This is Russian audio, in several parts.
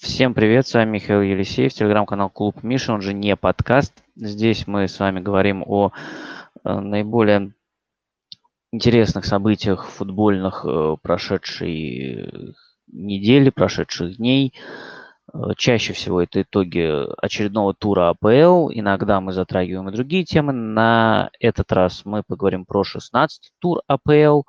Всем привет, с вами Михаил Елисеев, телеграм-канал Клуб Миша, он же не подкаст. Здесь мы с вами говорим о э, наиболее интересных событиях футбольных э, прошедшей недели, прошедших дней. Э, чаще всего это итоги очередного тура АПЛ. Иногда мы затрагиваем и другие темы. На этот раз мы поговорим про 16 тур АПЛ,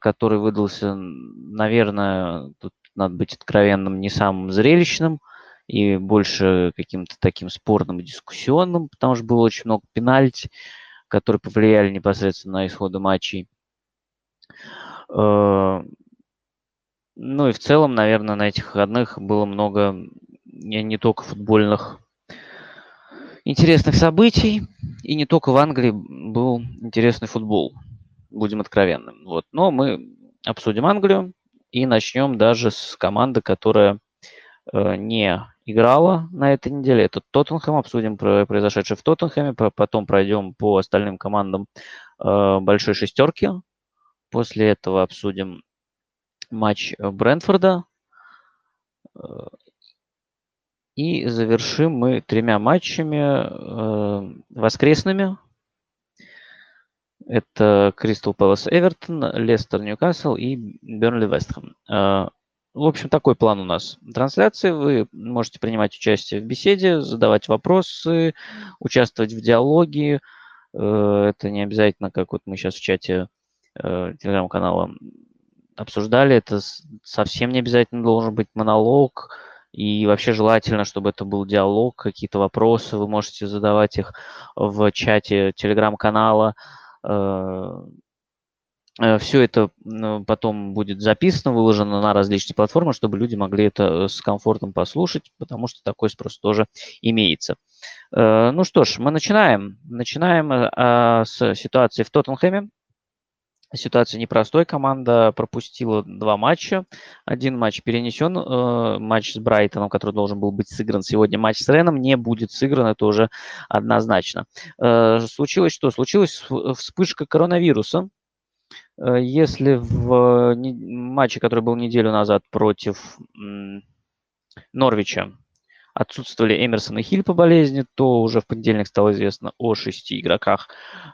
который выдался, наверное, тут надо быть откровенным, не самым зрелищным и больше каким-то таким спорным и дискуссионным, потому что было очень много пенальти, которые повлияли непосредственно на исходы матчей. Э, ну и в целом, наверное, на этих выходных было много не, только футбольных интересных событий, и не только в Англии был интересный футбол, будем откровенным. Вот. Но мы обсудим Англию, и начнем даже с команды, которая э, не играла на этой неделе. Это Тоттенхэм. Обсудим про произошедшее в Тоттенхэме. Потом пройдем по остальным командам э, большой шестерки. После этого обсудим матч. Э, и завершим мы тремя матчами воскресными это Кристал Пэлас Эвертон, Лестер Ньюкасл и Бернли Вестхэм. В общем, такой план у нас трансляции. Вы можете принимать участие в беседе, задавать вопросы, участвовать в диалоге. Э, это не обязательно, как вот мы сейчас в чате э, телеграм-канала обсуждали, это совсем не обязательно должен быть монолог. И вообще желательно, чтобы это был диалог, какие-то вопросы. Вы можете задавать их в чате телеграм-канала. Э, э, Все это потом будет записано, выложено на различные платформы, чтобы люди могли это с комфортом послушать, потому что такой спрос тоже имеется. Э, ну что ж, мы начинаем. Начинаем с ситуации в Тоттенхэме. Ситуация непростой. Команда пропустила два матча. Один матч перенесен. Э, матч с Брайтоном, который должен был быть сыгран сегодня. Матч с Реном не будет сыгран. Это уже однозначно. Э, случилось что? Случилась вспышка коронавируса. Э, если в матче, который был неделю назад против Норвича, отсутствовали Эмерсон и Хиль по болезни, то уже в понедельник стало известно о шести игроках,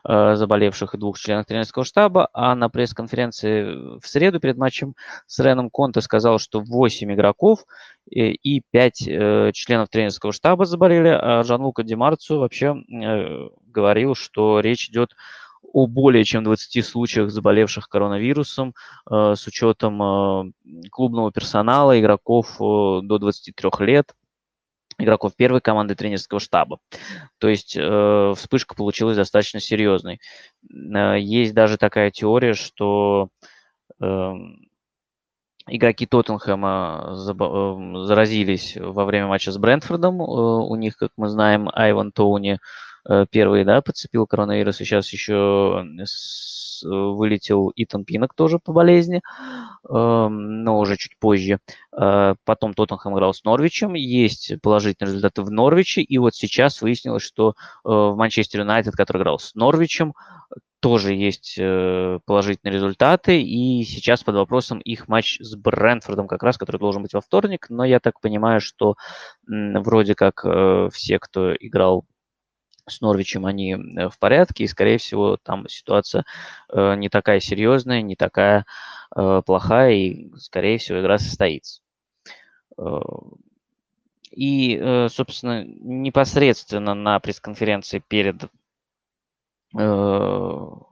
э, заболевших и двух членах тренерского штаба, а на пресс-конференции в среду перед матчем с Реном Конте сказал, что 8 игроков э, и 5 э, членов тренерского штаба заболели, а Жан-Лука Демарцу вообще э, говорил, что речь идет о более чем 20 случаях заболевших коронавирусом э, с учетом э, клубного персонала, игроков э, до 23 лет, игроков первой команды тренерского штаба. То есть э, вспышка получилась достаточно серьезной. Э, есть даже такая теория, что э, игроки Тоттенхэма э, заразились во время матча с Брентфордом. Э, у них, как мы знаем, Айван Тоуни э, первый да, подцепил коронавирус, и сейчас еще вылетел Итан Пинок тоже по болезни, эм, но уже чуть позже. Э, потом Тоттенхэм играл с Норвичем, есть положительные результаты в Норвиче, и вот сейчас выяснилось, что э, в Манчестер Юнайтед, который играл с Норвичем, тоже есть э, положительные результаты, и сейчас под вопросом их матч с Брэнфордом как раз, который должен быть во вторник, но я так понимаю, что вроде как все, кто играл с Норвичем они э, в порядке, и, скорее всего, там ситуация э, не такая серьезная, не такая э, плохая, и, скорее всего, игра состоится. И, собственно, непосредственно на пресс-конференции перед Реном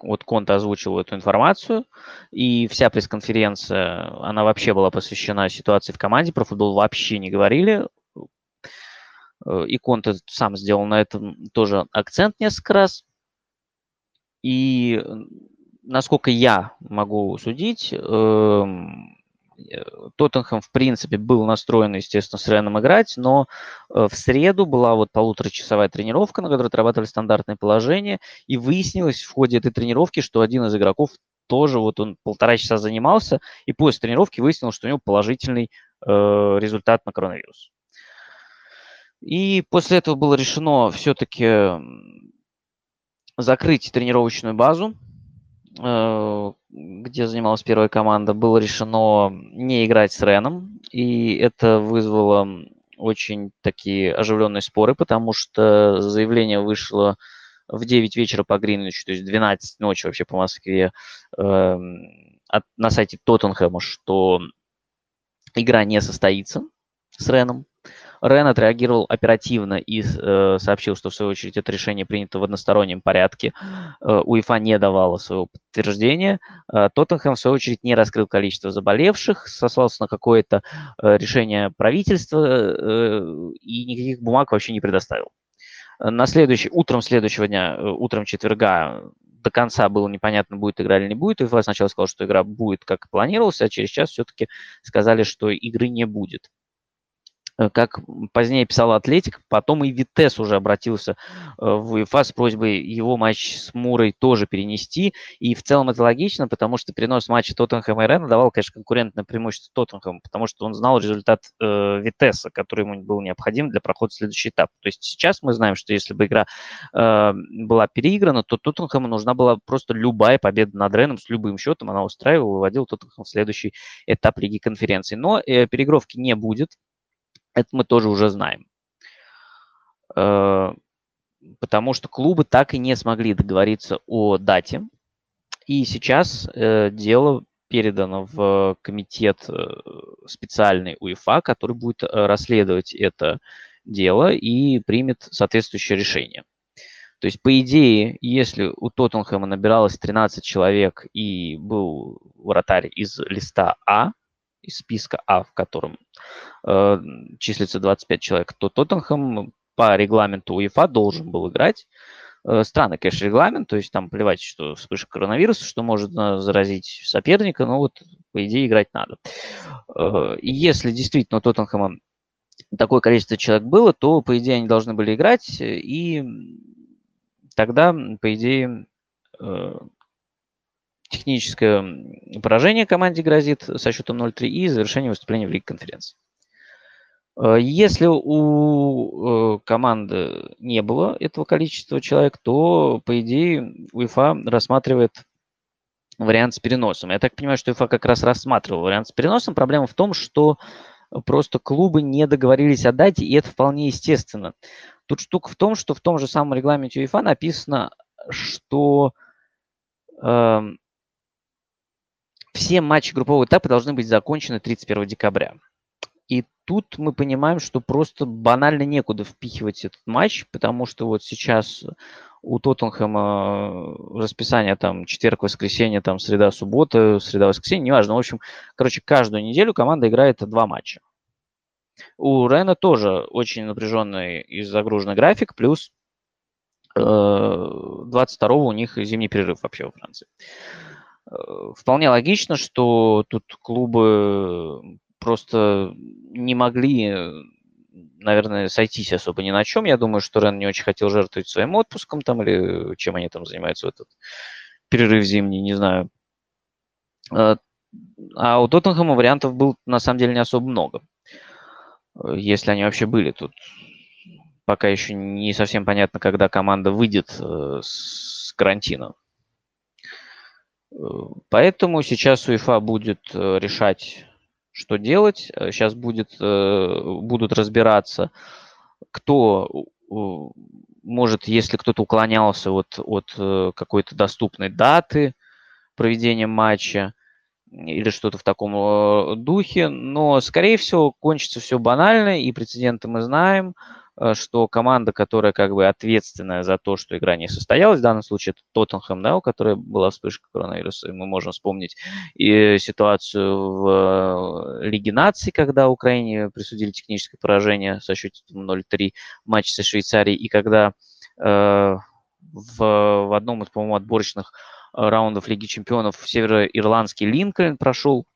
вот Конта озвучил эту информацию, и вся пресс-конференция, она вообще была посвящена ситуации в команде, про футбол вообще не говорили, и Конте сам сделал на этом тоже акцент несколько раз. И насколько я могу судить, эм, э, Тоттенхэм, в принципе, был настроен, естественно, с Реном играть, но э, в среду была вот полуторачасовая тренировка, на которой отрабатывали стандартные положения, и выяснилось в ходе этой тренировки, что один из игроков тоже вот он полтора часа занимался, и после тренировки выяснилось, что у него положительный э, результат на коронавирус. И после этого было решено все-таки закрыть тренировочную базу. э, где занималась первая команда, было решено не играть с Реном, и это вызвало очень такие оживленные споры, потому что заявление вышло в 9 вечера по Гринвичу, то есть 12 ночи вообще по Москве, э, от, на сайте Тоттенхэма, что игра не состоится с Реном. Рен отреагировал оперативно и э, сообщил, что в свою очередь это решение принято в одностороннем порядке. Э, УЕФА не давала своего подтверждения. Э, Тоттенхэм, в свою очередь, не раскрыл количество заболевших, сослался на какое-то э, решение правительства э, и никаких бумаг вообще не предоставил. На следующий, утром следующего дня, э, утром четверга, до конца было непонятно, будет игра или не будет. УЕФА сначала сказал, что игра будет, как планировалось, а через час все-таки сказали, что игры не будет. Э, как позднее писал Атлетик, потом и Витес уже обратился э, в УЕФА с просьбой его матч с Мурой тоже перенести. И в целом это логично, потому что перенос матча Тоттенхэма и Рена давал, конечно, конкурентное преимущество Тоттенхэму, потому что он знал результат э, Витеса, который ему был необходим для прохода в следующий этап. То есть сейчас мы знаем, что если бы игра э, была переиграна, то Тоттенхэму нужна была просто любая победа над Реном с любым счетом. Она устраивала, выводила Тоттенхэм в следующий этап Лиги конференции. Но э, переигровки не будет это мы тоже уже знаем. Э, потому что клубы так и не смогли договориться о дате. И сейчас э, дело передано в комитет э, специальный УЕФА, который будет расследовать это дело и примет соответствующее решение. То есть, по идее, если у Тоттенхэма набиралось 13 человек и был вратарь из листа А, из списка А, в котором э, числится 25 человек, то Тоттенхэм по регламенту УЕФА должен был играть. Э, странный, конечно, регламент, то есть там плевать, что вспышка коронавируса, что может заразить соперника, но вот, по идее, играть надо. Э, и если действительно Тоттенхэма такое количество человек было, то, по идее, они должны были играть, и тогда, по идее, э, техническое поражение команде грозит со счетом 0-3 и завершение выступления в Лиге конференции. Э, если у э, команды не было этого количества человек, то, по идее, УЕФА рассматривает вариант с переносом. Я так понимаю, что УЕФА как раз рассматривал вариант с переносом. Проблема в том, что просто клубы не договорились о дате, и это вполне естественно. Тут штука в том, что в том же самом регламенте УЕФА написано, что э, все матчи группового этапа должны быть закончены 31 декабря. И тут мы понимаем, что просто банально некуда впихивать этот матч, потому что вот сейчас у Тоттенхэма расписание там четверг, воскресенье, там среда, суббота, среда, воскресенье, неважно. В общем, короче, каждую неделю команда играет два матча. У Рена тоже очень напряженный и загруженный график, плюс 22 э, у них зимний перерыв вообще во Франции. Э, вполне логично, что тут клубы просто не могли, наверное, сойтись особо ни на чем. Я думаю, что Рен не очень хотел жертвовать своим отпуском там или чем они там занимаются в этот перерыв зимний, не знаю. Э, а у Тоттенхэма вариантов было на самом деле не особо много. Э, если они вообще были тут. Пока еще не совсем понятно, когда команда выйдет с карантина. Поэтому сейчас УЕФА будет э, решать, что делать. Сейчас будет, э, будут разбираться, кто может, если кто-то уклонялся от, от э, какой-то доступной даты проведения матча или что-то в таком духе. Но, скорее всего, кончится все банально, и прецеденты мы знаем – Э, что команда, которая как бы ответственная за то, что игра не состоялась, в данном случае это Тоттенхэм, да, у которой была вспышка коронавируса, и мы можем вспомнить и ситуацию в э, Лиге наций, когда Украине присудили техническое поражение со счетом 0-3 в со Швейцарией, и когда э, в, в одном из, по-моему, отборочных раундов Лиги чемпионов североирландский Линкольн прошел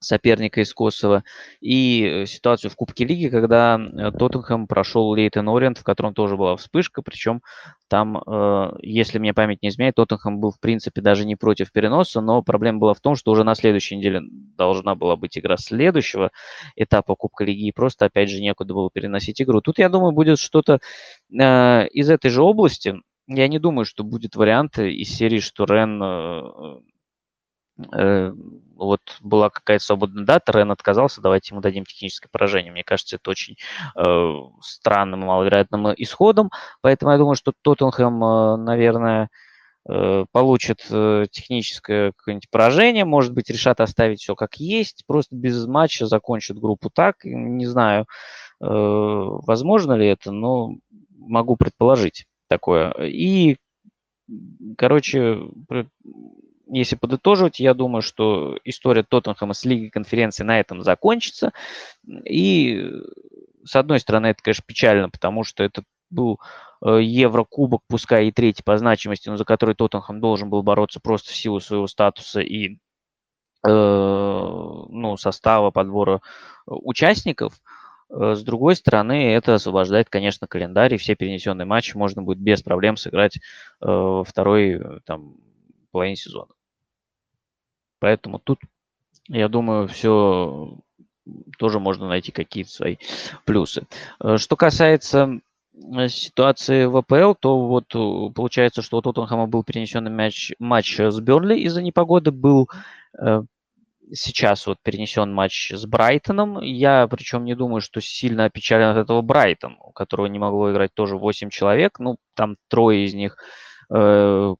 соперника из Косово, и э, ситуацию в Кубке Лиги, когда э, Тоттенхэм прошел Лейтон Ориент, в котором тоже была вспышка, причем там, э, если мне память не изменяет, Тоттенхэм был, в принципе, даже не против переноса, но проблема была в том, что уже на следующей неделе должна была быть игра следующего этапа Кубка Лиги, и просто, опять же, некуда было переносить игру. Тут, я думаю, будет что-то из этой же области, я не думаю, что будет варианты из серии, что Рен вот была какая-то свободная дата, Рен отказался, давайте ему дадим техническое поражение. Мне кажется, это очень э, странным маловероятным исходом, поэтому я думаю, что Тоттенхэм, э, наверное, э, получит э, техническое какое-нибудь поражение, может быть, решат оставить все как есть, просто без матча закончат группу так, не знаю, э, возможно ли это, но могу предположить такое. И, короче, если подытоживать, я думаю, что история Тоттенхэма с Лигой конференции на этом закончится. И, с одной стороны, это, конечно, печально, потому что это был э, Еврокубок, пускай и третий по значимости, но за который Тоттенхэм должен был бороться просто в силу своего статуса и э, ну, состава подбора участников. Э, с другой стороны, это освобождает, конечно, календарь, и все перенесенные матчи можно будет без проблем сыграть э, второй э, там, половине сезона. Поэтому тут, я думаю, все тоже можно найти какие-то свои плюсы. Что касается ситуации в АПЛ, то вот получается, что у Тоттенхэма был перенесенный матч, матч с Бернли из-за непогоды, был сейчас вот перенесен матч с Брайтоном. Я причем не думаю, что сильно опечален от этого Брайтон, у которого не могло играть тоже 8 человек. Ну, там трое из них э,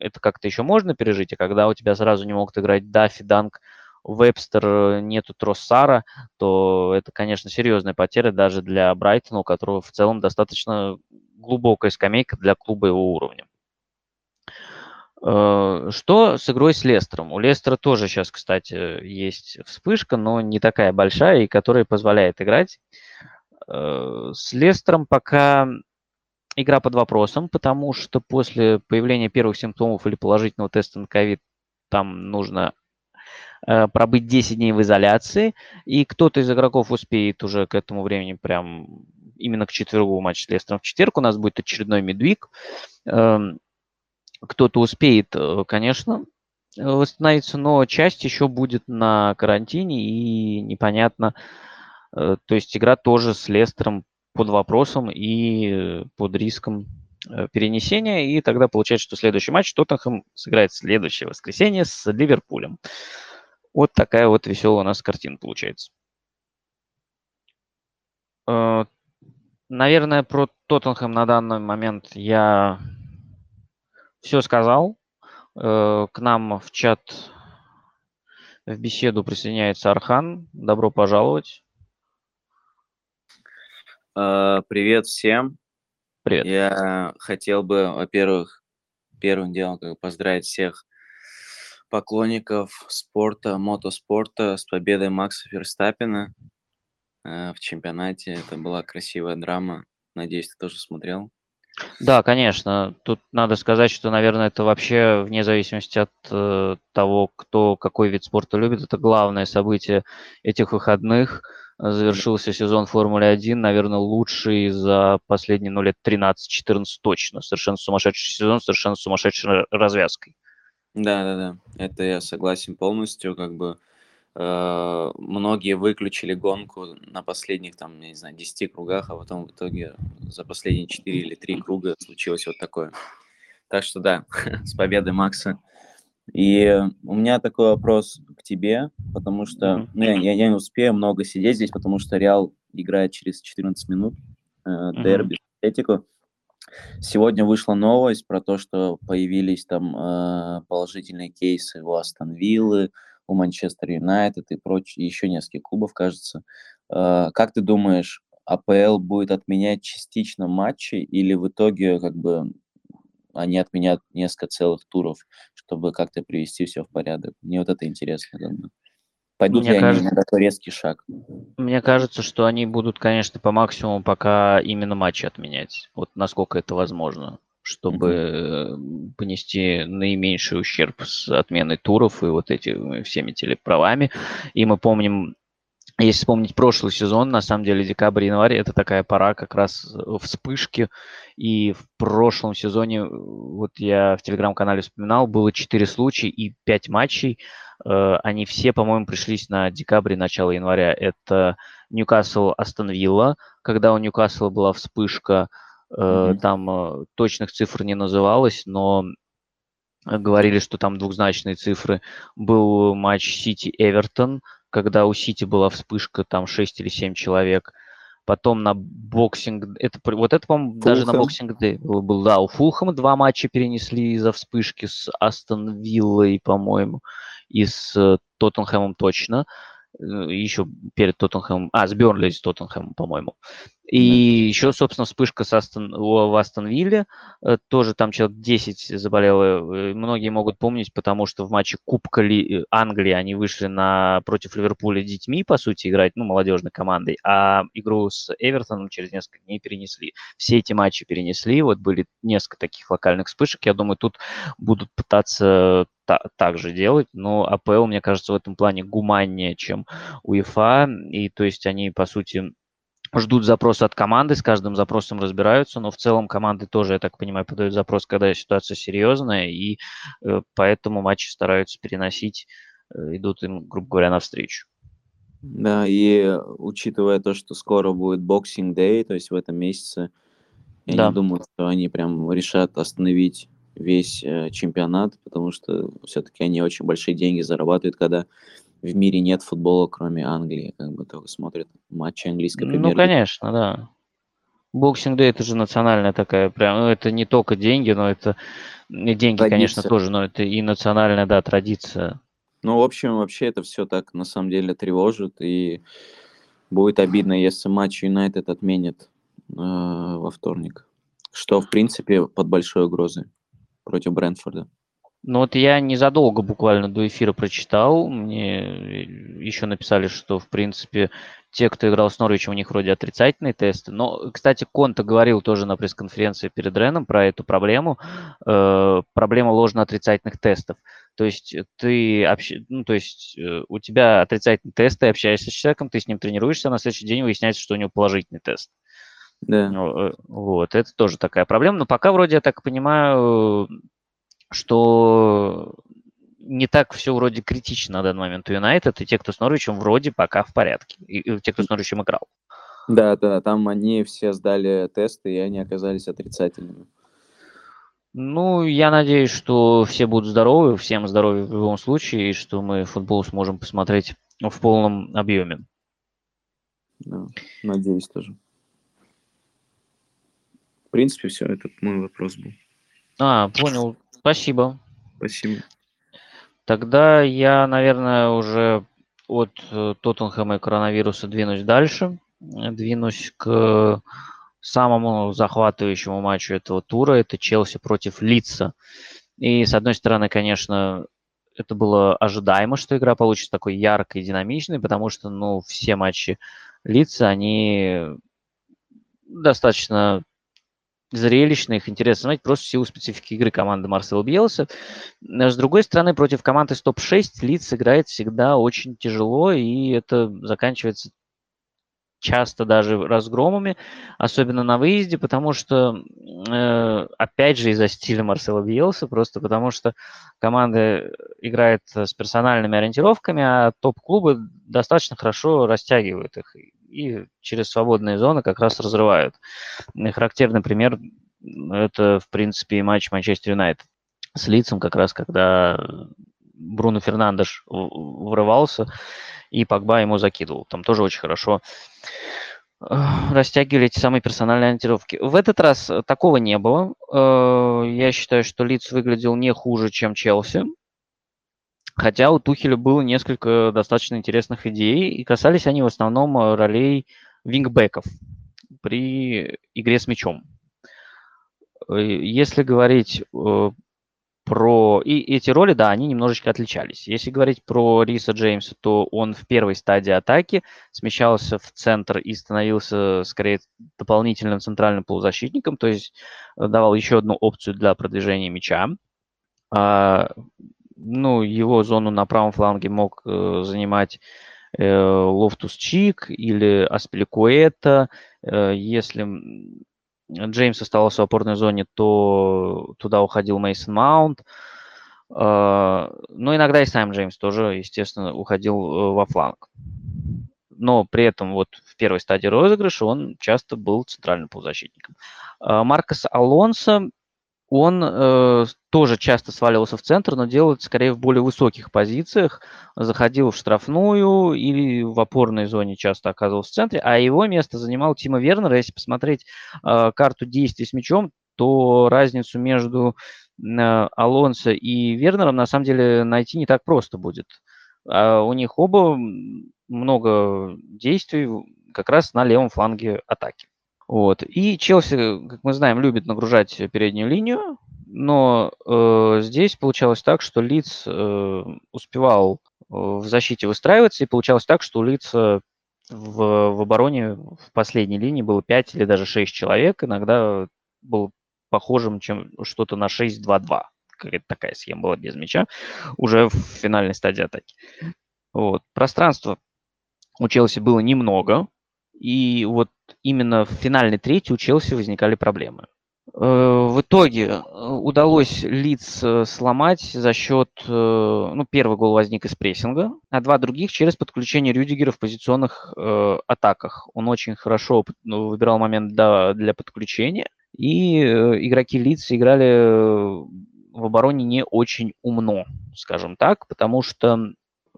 это как-то еще можно пережить, а когда у тебя сразу не могут играть Даффи, Данк, Вебстер, нету Троссара, то это, конечно, серьезная потеря даже для Брайтона, у которого в целом достаточно глубокая скамейка для клуба его уровня. Э, что с игрой с Лестером? У Лестера тоже сейчас, кстати, есть вспышка, но не такая большая, и которая позволяет играть. Э, с Лестером пока игра под вопросом, потому что после появления первых симптомов или положительного теста на ковид там нужно э, пробыть 10 дней в изоляции, и кто-то из игроков успеет уже к этому времени прям именно к четвергу матч с Лестером в четверг у нас будет очередной медвиг. Эм, кто-то успеет, э, конечно, восстановиться, но часть еще будет на карантине и непонятно. Э, то есть игра тоже с Лестером под вопросом и под риском э, перенесения. И тогда получается, что следующий матч Тоттенхэм сыграет следующее воскресенье с Ливерпулем. Вот такая вот веселая у нас картина получается. Наверное, про Тоттенхэм на данный момент я все сказал. Э, к нам в чат в беседу присоединяется Архан. Добро пожаловать. Э, привет всем. Привет. Я хотел бы, во-первых, первым делом как поздравить всех поклонников спорта, мотоспорта с победой Макса Ферстаппина э, в чемпионате. Это была красивая драма. Надеюсь, ты тоже смотрел. Да, конечно. Тут надо сказать, что, наверное, это вообще вне зависимости от э, того, кто какой вид спорта любит, это главное событие этих выходных. Завершился сезон Формулы-1, наверное, лучший за последние ну, лет 13-14 точно. Совершенно сумасшедший сезон, совершенно сумасшедшей развязкой. Да, да, да. Это я согласен полностью. Как бы Э, многие выключили гонку на последних, там, я не знаю, 10 кругах, а потом в итоге за последние 4 или 3 круга случилось вот такое. Так что да, с победой Макса. И у меня такой вопрос к тебе, потому что ну, я, я не успею много сидеть здесь, потому что Реал играет через 14 минут э, дерби Атлетику. Сегодня вышла новость про то, что появились там э, положительные кейсы у Астон Виллы, у Манчестер Юнайтед и прочие, еще несколько клубов, кажется. Э, как ты думаешь, АПЛ будет отменять частично матчи или в итоге как бы они отменят несколько целых туров, чтобы как-то привести все в порядок? Мне вот это интересно. Бы. Пойдут Мне ли кажется, они на такой резкий шаг? Мне кажется, что они будут, конечно, по максимуму пока именно матчи отменять. Вот насколько это возможно чтобы mm-hmm. понести наименьший ущерб с отменой туров и вот этими всеми телеправами. И мы помним, если вспомнить прошлый сезон, на самом деле декабрь-январь это такая пора как раз вспышки. И в прошлом сезоне, вот я в телеграм-канале вспоминал, было 4 случая и 5 матчей. Э, они все, по-моему, пришлись на декабрь начало января. Это Ньюкасл Астон Вилла, когда у Ньюкасла была вспышка – Mm-hmm. Там точных цифр не называлось, но говорили, что там двухзначные цифры. Был матч Сити-Эвертон, когда у Сити была вспышка, там 6 или 7 человек. Потом на Boxing... Это, вот это, по-моему, даже на Boxing был, был. Да, у Фулхэма два матча перенесли из-за вспышки с Астон Виллой, по-моему, и с Тоттенхэмом точно. Э, еще перед Тоттенхэмом... А, с Бернли с Тоттенхэмом, по-моему. И да. еще, собственно, вспышка с Астон, в Астон. Э, тоже там человек 10 заболело. Э, многие могут помнить, потому что в матче Кубка Ли... Э, Англии они вышли на... против Ливерпуля детьми, по сути, играть, ну, молодежной командой, а игру с Эвертоном через несколько дней перенесли. Все эти матчи перенесли, вот были несколько таких локальных вспышек. Я думаю, тут будут пытаться та- так же делать, но АПЛ, мне кажется, в этом плане гуманнее, чем УЕФА, и то есть они, по сути, ждут запроса от команды, с каждым запросом разбираются, но в целом команды тоже, я так понимаю, подают запрос, когда ситуация серьезная, и э, поэтому матчи стараются переносить, э, идут им, грубо говоря, навстречу. Да, и учитывая то, что скоро будет Boxing Day, то есть в этом месяце, я да. не думаю, что они прям решат остановить весь э, чемпионат, потому что все-таки они очень большие деньги зарабатывают, когда в мире нет футбола, кроме Англии, как бы только смотрят матчи английской премьер Ну, конечно, да. Boxing Day это же национальная такая, прям, ну, это не только деньги, но это деньги, традиция. конечно, тоже, но это и национальная, да, традиция. Ну, в общем, вообще это все так на самом деле тревожит, и будет обидно, если матч Юнайтед отменит э, во вторник, что, в принципе, под большой угрозой против Брэнфорда. Ну вот я незадолго буквально до эфира прочитал, мне еще написали, что в принципе те, кто играл с Норвичем, у них вроде отрицательные тесты. Но, кстати, Конта говорил тоже на пресс-конференции перед Реном про эту проблему, э, проблема ложно-отрицательных тестов. То есть ты общ... ну, то есть э, у тебя отрицательный тест, ты общаешься с человеком, ты с ним тренируешься, а на следующий день выясняется, что у него положительный тест. Да. Ну, э, вот, это тоже такая проблема. Но пока вроде, я так понимаю, что не так все вроде критично на данный момент у Юнайтед, и те, кто с Норвичем, вроде пока в порядке, и, и те, кто с Норвичем играл. Да, да, там они все сдали тесты, и они оказались отрицательными. Ну, я надеюсь, что все будут здоровы, всем здоровья в любом случае, и что мы футбол сможем посмотреть в полном объеме. Да, надеюсь тоже. В принципе, все, этот мой вопрос был. А, понял. Спасибо. Спасибо. Тогда я, наверное, уже от э, Тоттенхэма и коронавируса двинусь дальше. Двинусь к самому захватывающему матчу этого тура. Это Челси против Лица. И, с одной стороны, конечно, это было ожидаемо, что игра получится такой яркой и динамичной, потому что, ну, все матчи Лица, они достаточно зрелищно, их интересно смотреть просто в силу специфики игры команды Марсела Бьелса. С другой стороны, против команды из топ-6 Лиц играет всегда очень тяжело, и это заканчивается часто даже разгромами, особенно на выезде, потому что, э, опять же, из-за стиля Марсела Бьелса, просто потому что команда играет с персональными ориентировками, а топ-клубы достаточно хорошо растягивают их и через свободные зоны как раз разрывают. И характерный пример – это, в принципе, матч Манчестер Юнайтед с лицом, как раз когда Бруно Фернандеш врывался, и Погба ему закидывал. Там тоже очень хорошо э, растягивали эти самые персональные ориентировки. В этот раз такого не было. Э, я считаю, что Лиц выглядел не хуже, чем Челси. Хотя у Тухеля было несколько достаточно интересных идей, и касались они в основном э, ролей вингбеков при игре с мячом. Э, если говорить э, про... И эти роли, да, они немножечко отличались. Если говорить про Риса Джеймса, то он в первой стадии атаки смещался в центр и становился, скорее, дополнительным центральным полузащитником, то есть давал еще одну опцию для продвижения мяча. Ну, его зону на правом фланге мог э, занимать э, Лофтус Чик или Аспиликуэта. Э, если Джеймс оставался в опорной зоне, то туда уходил Мейсон Маунт. Э, но иногда и сам Джеймс тоже, естественно, уходил э, во фланг. но при этом вот в первой стадии розыгрыша он часто был центральным полузащитником. А, Маркос Алонсо, он э, тоже часто сваливался в центр, но делал это скорее в более высоких позициях. Заходил в штрафную или в опорной зоне часто оказывался в центре, а его место занимал Тима Вернер. Если посмотреть э, карту действий с мячом, то разницу между э, Алонсо и Вернером на самом деле найти не так просто будет. А у них оба много действий как раз на левом фланге атаки. Вот. И Челси, как мы знаем, любит нагружать переднюю линию, но э, здесь получалось так, что Лиц э, успевал э, в защите выстраиваться, и получалось так, что у Лица в, в обороне в последней линии было 5 или даже 6 человек, иногда был похожим чем что-то на 6-2-2. Какая-то такая схема была без мяча уже в финальной стадии атаки. Вот. Пространства у Челси было немного, и вот именно в финальной трети у Челси возникали проблемы. Э, в итоге э, удалось Лиц э, сломать за счет, ну, первый гол возник из прессинга, а два других через подключение Рюдигера в позиционных э, атаках. Он очень хорошо ну, выбирал момент для, для подключения, и игроки Лиц играли в обороне не очень умно, скажем так, потому что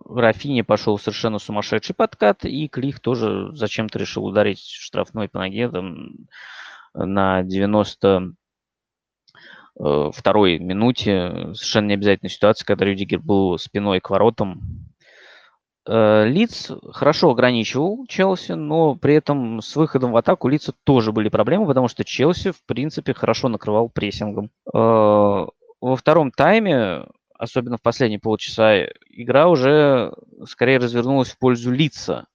Рафини пошел совершенно сумасшедший подкат, и Клих тоже зачем-то решил ударить штрафной по ноге там, на 90 э, второй минуте. Совершенно не обязательная ситуация, когда Рюдигер был спиной к воротам. Э, Лиц хорошо ограничивал Челси, но при этом с выходом в атаку Лица тоже были проблемы, потому что Челси, в принципе, хорошо накрывал прессингом. Э, во втором тайме особенно в последние полчаса, игра уже скорее развернулась в пользу лица.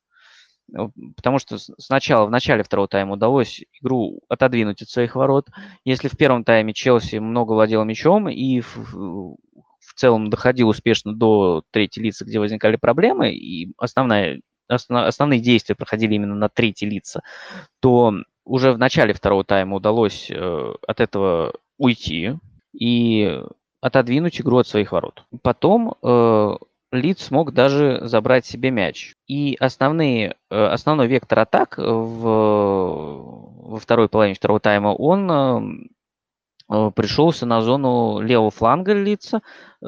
Э, потому что сначала, в начале второго тайма удалось игру отодвинуть от своих ворот. Если в первом тайме Челси много владел мячом и в, в целом доходил успешно до третьей лица, где возникали проблемы, и основная, основ, основные действия проходили именно на третьей лица, то уже в начале второго тайма удалось э, от этого уйти. И отодвинуть игру от своих ворот. Потом э, Лид смог даже забрать себе мяч. И основные, э, основной вектор атак в, во второй половине второго тайма, он э, э пришелся на зону левого фланга Лица. Э,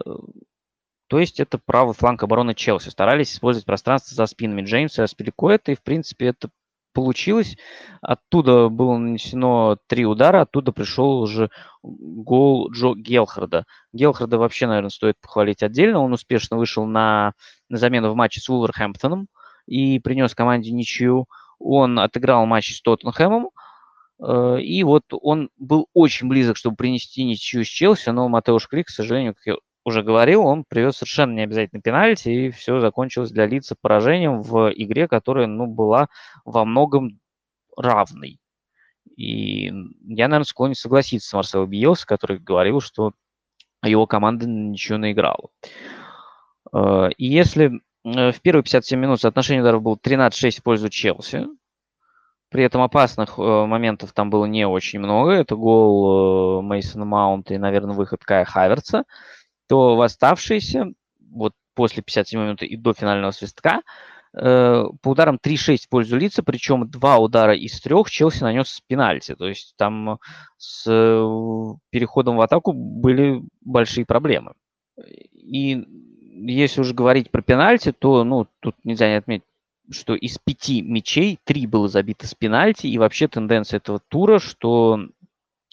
то есть это правый фланг обороны Челси. Старались использовать пространство за спинами Джеймса и Аспиликуэта, и в принципе это получилось. Оттуда было нанесено три удара, оттуда пришел уже гол Джо Гелхарда. Гелхарда вообще, наверное, стоит похвалить отдельно. Он успешно вышел на, на замену в матче с Вулверхэмптоном и принес команде ничью. Он отыграл матч с Тоттенхэмом, э, и вот он был очень близок, чтобы принести ничью с Челси, но Матеуш Клик, к сожалению, уже говорил, он привез совершенно необязательный пенальти, и все закончилось для лица поражением в игре, которая ну, была во многом равной. И я, наверное, склонен согласиться с Марселом Биелс, который говорил, что его команда ничего наиграла. Э, и если э, в первые 57 минут соотношение ударов было 13-6 в пользу Челси, при этом опасных э, моментов там было не очень много. Это гол Мейсона Маунта и, наверное, выход Кая Хаверца то в оставшиеся, вот после 57 минуты и до финального свистка, э, по ударам 3-6 в пользу лица, причем два удара из трех Челси нанес с пенальти. То есть там с э, переходом в атаку были большие проблемы. И если уже говорить про пенальти, то ну, тут нельзя не отметить, что из пяти мячей три было забито с пенальти, и вообще тенденция этого тура, что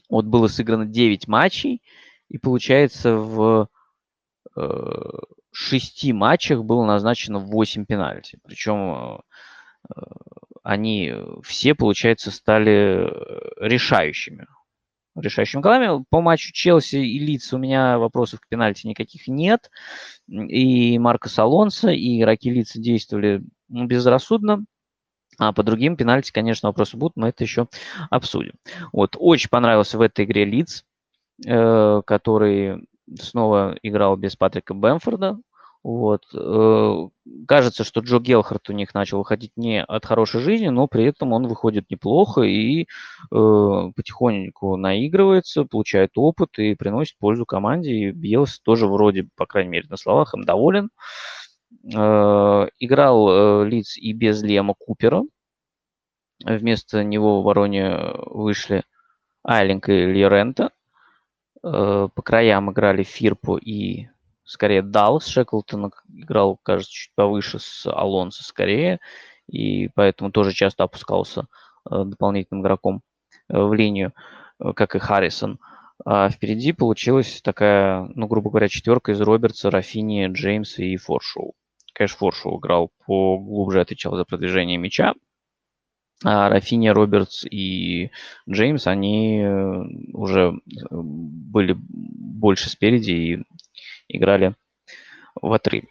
вот было сыграно 9 матчей, и получается в шести матчах было назначено 8 пенальти. Причем э, они все, получается, стали решающими. Решающими голами. По матчу Челси и Лиц у меня вопросов к пенальти никаких нет. И Марко Алонсо, и игроки Лица действовали безрассудно. А по другим пенальти, конечно, вопросы будут, мы это еще обсудим. Вот, очень понравился в этой игре Лиц, э, который снова играл без Патрика Бэмфорда. Вот. Э, кажется, что Джо Гелхарт у них начал выходить не от хорошей жизни, но при этом он выходит неплохо и э, потихоньку наигрывается, получает опыт и приносит пользу команде. И Биелс тоже вроде, по крайней мере, на словах им доволен. Э, играл Лиц и без Лема Купера. Вместо него в обороне вышли Айлинг и Льерента. По краям играли Фирпо и скорее Даллас. Шеклтон играл, кажется, чуть повыше с Алонсо скорее, и поэтому тоже часто опускался дополнительным игроком в линию, как и Харрисон. А впереди получилась такая, ну, грубо говоря, четверка из Робертса, Рафини, Джеймса и Форшоу. Конечно, Форшоу играл поглубже, отвечал за продвижение мяча. А Рафини, Робертс и Джеймс, они э, уже э, были больше спереди и играли в отрыве.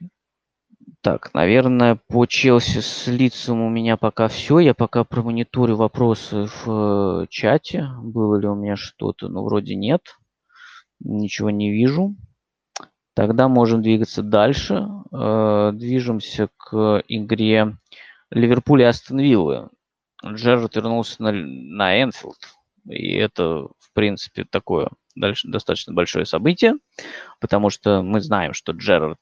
Так, наверное, по Челси с лицом у меня пока все. Я пока промониторю вопросы в э, чате. Было ли у меня что-то? Ну, вроде нет. Ничего не вижу. Тогда можем двигаться дальше. Движемся к игре Ливерпуль и Астон Виллы. Джерард вернулся на, на Энфилд. И это, в принципе, такое дальше, достаточно большое событие, потому что мы знаем, что Джерард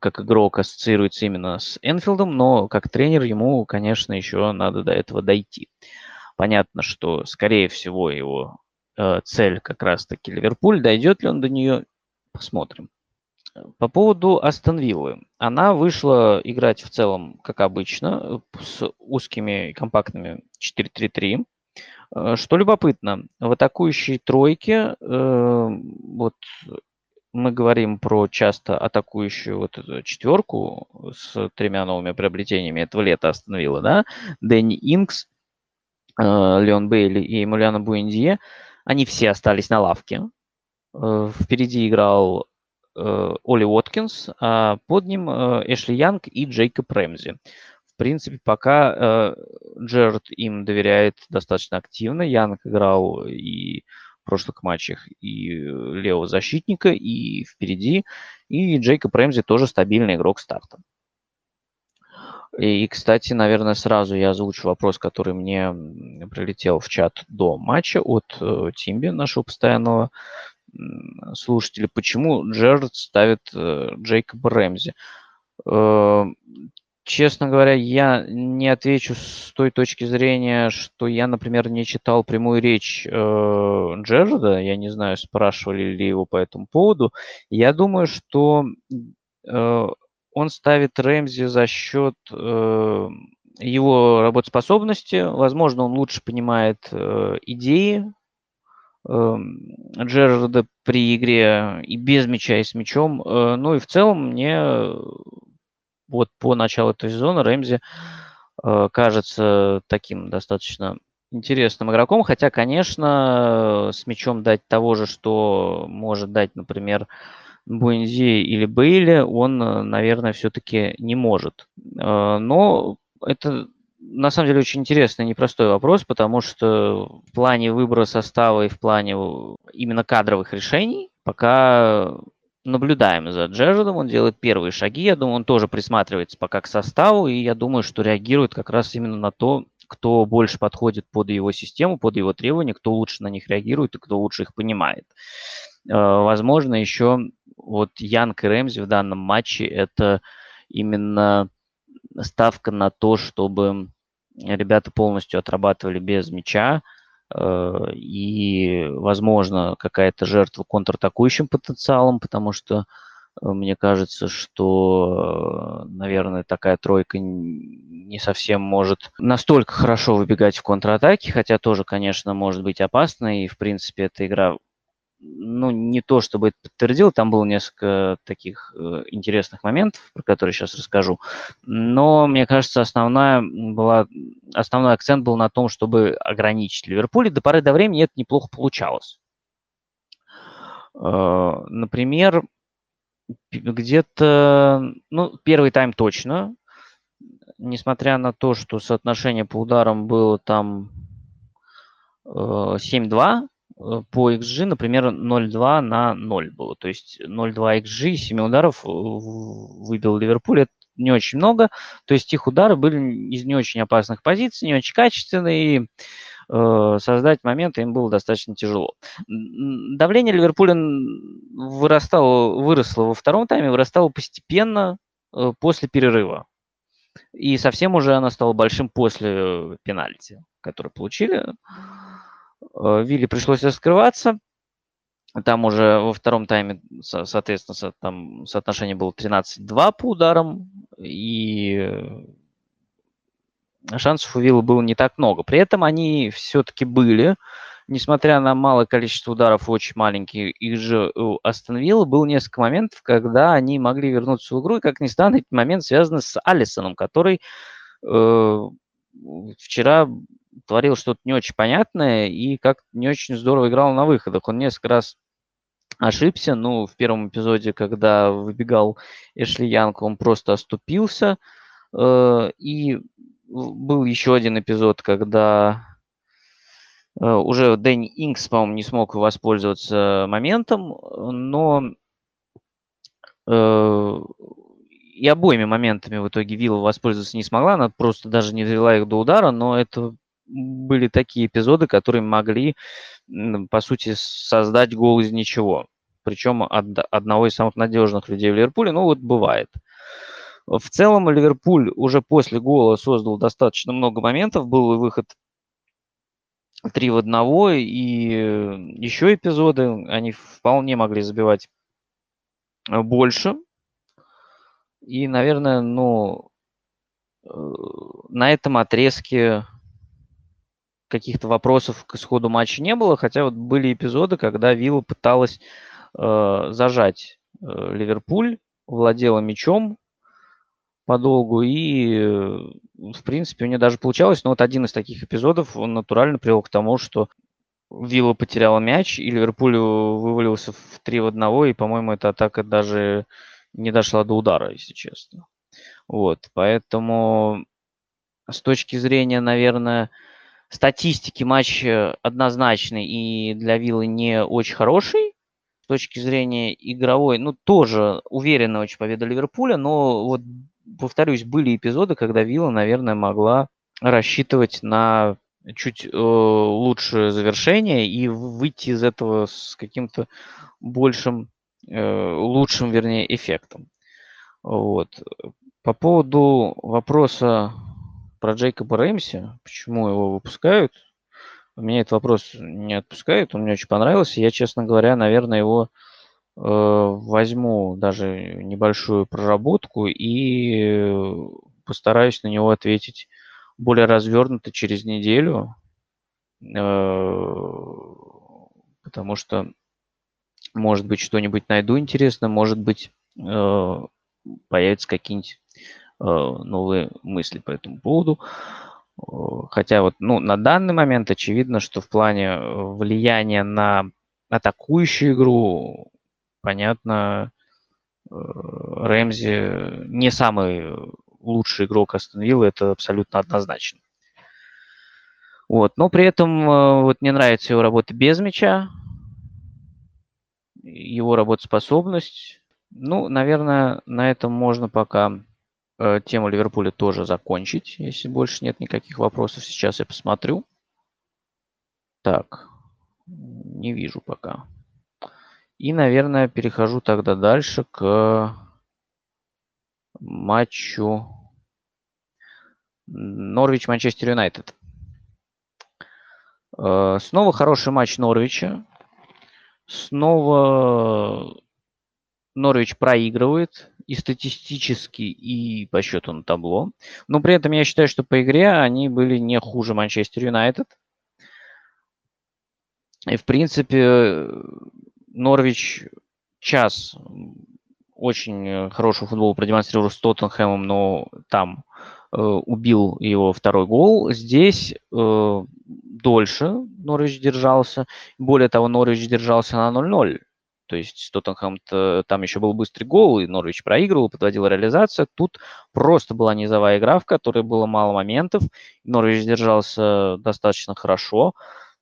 как игрок ассоциируется именно с Энфилдом, но как тренер ему, конечно, еще надо до этого дойти. Понятно, что, скорее всего, его э, цель как раз-таки Ливерпуль. Дойдет ли он до нее, посмотрим. По поводу Астон Виллы. Она вышла играть в целом, как обычно, с узкими компактными 4-3-3. Э, что любопытно, в атакующей тройке э, вот мы говорим про часто атакующую вот эту четверку с тремя новыми приобретениями этого лета остановила, да, Дэнни Инкс, э, Леон Бейли и Эмулиана Буэндье, они все остались на лавке. Э, впереди играл Оли Уоткинс, а под ним Эшли Янг и Джейкоб Рэмзи. В принципе, пока Джерард им доверяет достаточно активно. Янг играл и прошлых матчах и э, левого защитника, и впереди. И Джейкоб Рэмзи тоже стабильный игрок старта. И, кстати, наверное, сразу я озвучу вопрос, который мне прилетел в чат до матча от э, Тимби, нашего постоянного слушателя. Почему Джерард ставит э, Джейкоба Рэмзи? Э, Честно говоря, я не отвечу с той точки зрения, что я, например, не читал прямую речь э, Джерарда. Я не знаю, спрашивали ли его по этому поводу. Я думаю, что э, он ставит Рэмзи за счет э, его работоспособности. Возможно, он лучше понимает э, идеи Джерарда при игре и без мяча, и с мячом. Э, ну и в целом мне вот по началу этого сезона Рэмзи э, кажется таким достаточно интересным игроком, хотя, конечно, с мячом дать того же, что может дать, например, Буэнзи или Бейли, он, наверное, все-таки не может. Э, но это на самом деле очень интересный непростой вопрос, потому что в плане выбора состава и в плане именно кадровых решений пока наблюдаем за Джерардом, он делает первые шаги, я думаю, он тоже присматривается пока к составу, и я думаю, что реагирует как раз именно на то, кто больше подходит под его систему, под его требования, кто лучше на них реагирует и кто лучше их понимает. Э, возможно, еще вот Янг и Рэмзи в данном матче это именно ставка на то, чтобы ребята полностью отрабатывали без мяча, Э, и, возможно, какая-то жертва контратакующим потенциалом, потому что э, мне кажется, что, э, наверное, такая тройка не совсем может настолько хорошо выбегать в контратаке, хотя тоже, конечно, может быть опасно, и, в принципе, эта игра ну, не то чтобы это подтвердил, там было несколько таких э, интересных моментов, про которые сейчас расскажу. Но, мне кажется, основная была, основной акцент был на том, чтобы ограничить Ливерпуль, и до поры до времени это неплохо получалось. Э, например, где-то, ну, первый тайм точно, несмотря на то, что соотношение по ударам было там э, 7-2, Э, по XG, например, 0,2 на 0 было. То есть 0,2 XG, 7 ударов э, выбил Ливерпуль. Это не очень много. То есть их удары были из не очень опасных позиций, не очень качественные. И э, создать моменты им было достаточно тяжело. Давление Ливерпуля вырастало, выросло во втором тайме, вырастало постепенно. э, после перерыва. И совсем уже она стала большим после пенальти, который получили. Вилли пришлось раскрываться. Там уже во втором тайме, соответственно, там соотношение было 13-2 по ударам, и шансов у Виллы было не так много. При этом они все-таки были, несмотря на малое количество ударов, очень маленькие, и же у Астон Вилла был несколько моментов, когда они могли вернуться в игру, и, как ни странно, этот момент связан с Алисоном, который э, вчера творил что-то не очень понятное и как не очень здорово играл на выходах. Он несколько раз ошибся. Ну, в первом эпизоде, когда выбегал Эшли Янг, он просто оступился. Э, и был еще один эпизод, когда э, уже Дэнни Инкс, по-моему, не смог воспользоваться моментом, но э, и обоими моментами в итоге Вилла воспользоваться не смогла, она просто даже не довела их до удара, но это были такие эпизоды, которые могли, по сути, создать гол из ничего. Причем от одного из самых надежных людей в Ливерпуле, ну вот бывает. В целом Ливерпуль уже после гола создал достаточно много моментов. Был выход 3 в 1, и еще эпизоды, они вполне могли забивать больше. И, наверное, ну, э, на этом отрезке каких-то вопросов к исходу матча не было, хотя вот были эпизоды, когда Вилла пыталась э, зажать э, Ливерпуль, владела мячом подолгу, и, э, в принципе, у нее даже получалось, но вот один из таких эпизодов, он натурально привел к тому, что Вилла потеряла мяч, и Ливерпуль вывалился в 3 в 1, и, по-моему, эта атака даже не дошла до удара, если честно. Вот, поэтому с точки зрения, наверное, статистики матч однозначный и для Виллы не очень хороший. С точки зрения игровой, ну, тоже уверенно очень победа Ливерпуля, но вот, повторюсь, были эпизоды, когда Вилла, наверное, могла рассчитывать на чуть э, лучшее завершение и выйти из этого с каким-то большим, э, лучшим, вернее, эффектом. Вот. По поводу вопроса про Джейкоба Рэмси, почему его выпускают, меня этот вопрос не отпускает, он мне очень понравился. Я, честно говоря, наверное, его э, возьму даже небольшую проработку и постараюсь на него ответить более развернуто через неделю, э, потому что, может быть, что-нибудь найду интересно, может быть, э, появятся какие-нибудь Э, новые мысли по этому поводу. Хотя вот ну, на данный момент очевидно, что в плане э, влияния на атакующую игру, понятно, э, Рэмзи не самый лучший игрок Астон это абсолютно однозначно. Вот. Но при этом вот мне нравится его работа без мяча, его работоспособность. Ну, наверное, на этом можно пока Э, тему Ливерпуля тоже закончить, если больше нет никаких вопросов. Сейчас я посмотрю. Так, не вижу пока. И, наверное, перехожу тогда дальше к матчу Норвич-Манчестер Юнайтед. Э, снова хороший матч Норвича. Снова Норвич проигрывает и статистически, и по счету на табло. Но при этом я считаю, что по игре они были не хуже Манчестер Юнайтед. И, в принципе, Норвич час очень хороший футбол продемонстрировал с Тоттенхэмом, но там э, убил его второй гол. Здесь э, дольше Норвич держался. Более того, Норвич держался на 0-0. То есть Тоттенхэм там еще был быстрый гол, и Норвич проигрывал, подводил реализация. Тут просто была низовая игра, в которой было мало моментов. Норвич держался достаточно хорошо,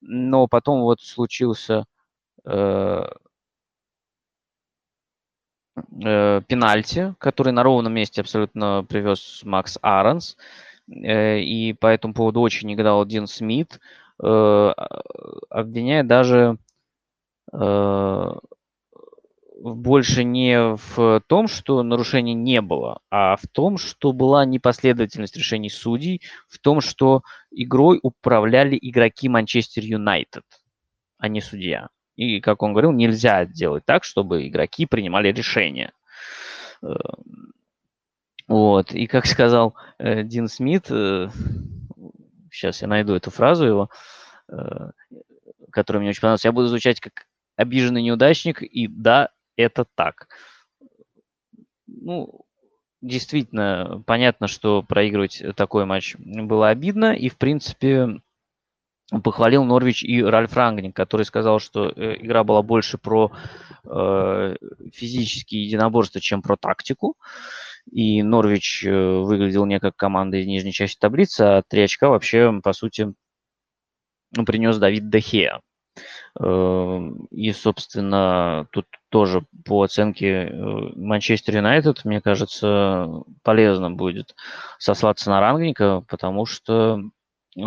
но потом вот случился э, э, пенальти, который на ровном месте абсолютно привез Макс Аронс. Э, и по этому поводу очень негодал Дин Смит, э, обвиняя даже э, больше не в том, что нарушений не было, а в том, что была непоследовательность решений судей, в том, что игрой управляли игроки Манчестер Юнайтед, а не судья. И, как он говорил, нельзя делать так, чтобы игроки принимали решения. Э, вот. И как сказал э, Дин Смит, э, сейчас я найду эту фразу его, которая мне очень понравилась, я буду звучать как обиженный неудачник, и да, это так. Ну, действительно, понятно, что проигрывать такой матч было обидно, и, в принципе, похвалил Норвич и Ральф Рангнинг, который сказал, что э, игра была больше про э, физические единоборства, чем про тактику. И Норвич э, выглядел не как команда из нижней части таблицы, а три очка вообще, по сути, принес Давид Дехея. Эм, и, собственно, тут тоже по оценке э, Манчестер Юнайтед, мне кажется, полезно будет сослаться на Рангника, потому что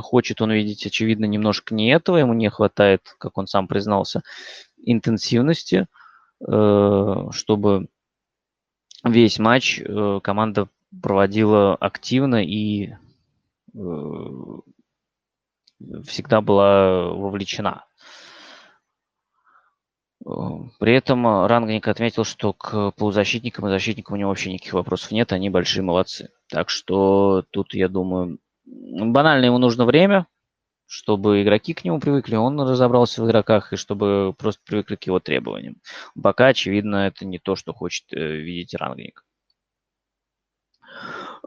хочет он видеть, очевидно, немножко не этого, ему не хватает, как он сам признался, интенсивности, э, чтобы весь матч э, команда проводила активно и всегда была вовлечена. При этом э, Рангник отметил, что к полузащитникам и защитникам у него вообще никаких вопросов нет, они большие молодцы. Так что тут, я думаю, банально ему нужно время, чтобы игроки к нему привыкли, он разобрался в игроках, и чтобы просто привыкли к его требованиям. Пока, очевидно, это не то, что хочет э, видеть Рангник.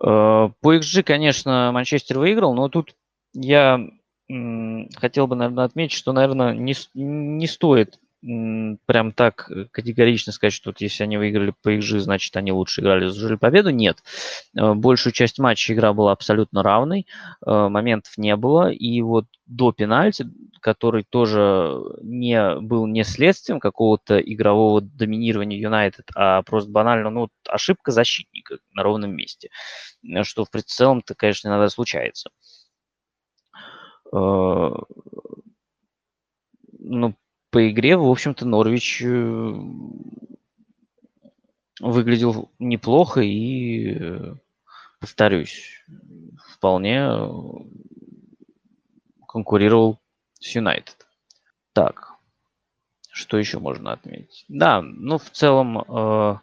Э, по XG, конечно, Манчестер выиграл, но тут я хотел бы, наверное, отметить, что, наверное, не, не стоит прям так э, категорично сказать, что вот если они выиграли по XG, значит они лучше играли, заслужили победу. Нет. Э, большую часть матча игра была абсолютно равной, э, моментов не было. И вот до пенальти, который тоже не был не следствием какого-то игрового доминирования Юнайтед, а просто банально ну, ошибка защитника на ровном месте, что в целом-то, конечно, иногда случается. Ну, по игре, в общем-то, Норвич э, выглядел неплохо и, э, повторюсь, вполне конкурировал с Юнайтед. Так, что еще можно отметить? Да, ну, в целом, э,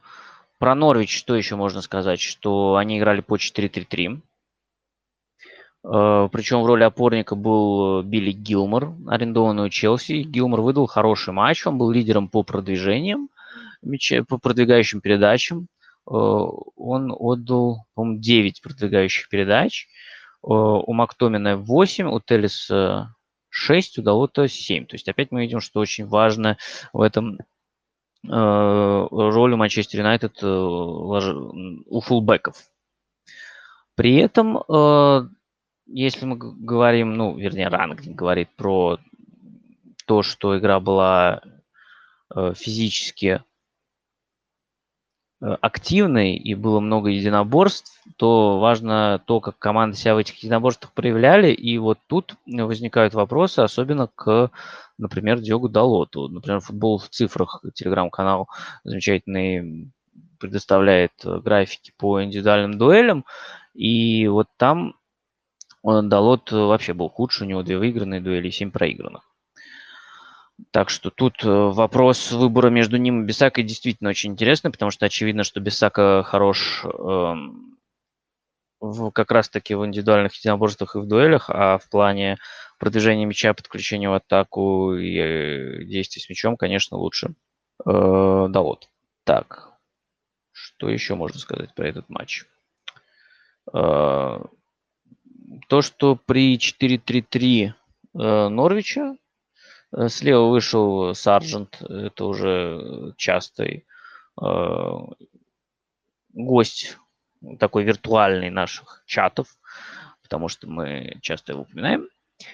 про Норвич что еще можно сказать? Что они играли по 4-3-3. Э, Причем в роли опорника был Билли Гилмор, арендованный у Челси. Гилмор выдал хороший матч, он был лидером по продвижениям, по продвигающим передачам. Э, он отдал, по-моему, 9 продвигающих передач. Э, у Мактомина 8, у Телиса 6, у Далота 7. То есть опять мы видим, что очень важно в этом роль у Манчестер Юнайтед у фулбеков. При этом если мы говорим, ну, вернее, ранг говорит про то, что игра была э, физически э, активной и было много единоборств, то важно то, как команды себя в этих единоборствах проявляли. И вот тут возникают вопросы, особенно к, например, Диогу Далоту. Например, футбол в цифрах, телеграм-канал замечательный предоставляет э, графики по индивидуальным дуэлям. И вот там Далот вообще был худше, у него две выигранные дуэли и семь проигранных. Так что тут э, вопрос выбора между ним и Бисакой действительно очень интересный, потому что очевидно, что Бисака хорош э, в, как раз-таки в индивидуальных единоборствах и в дуэлях, а в плане продвижения мяча, подключения в атаку и э, действий с мячом, конечно, лучше э, Далот. Так, что еще можно сказать про этот матч? Э, то, что при 4-3-3 э, Норвича э, слева вышел Сарджент, это уже частый э, гость такой виртуальный наших чатов, потому что мы часто его упоминаем.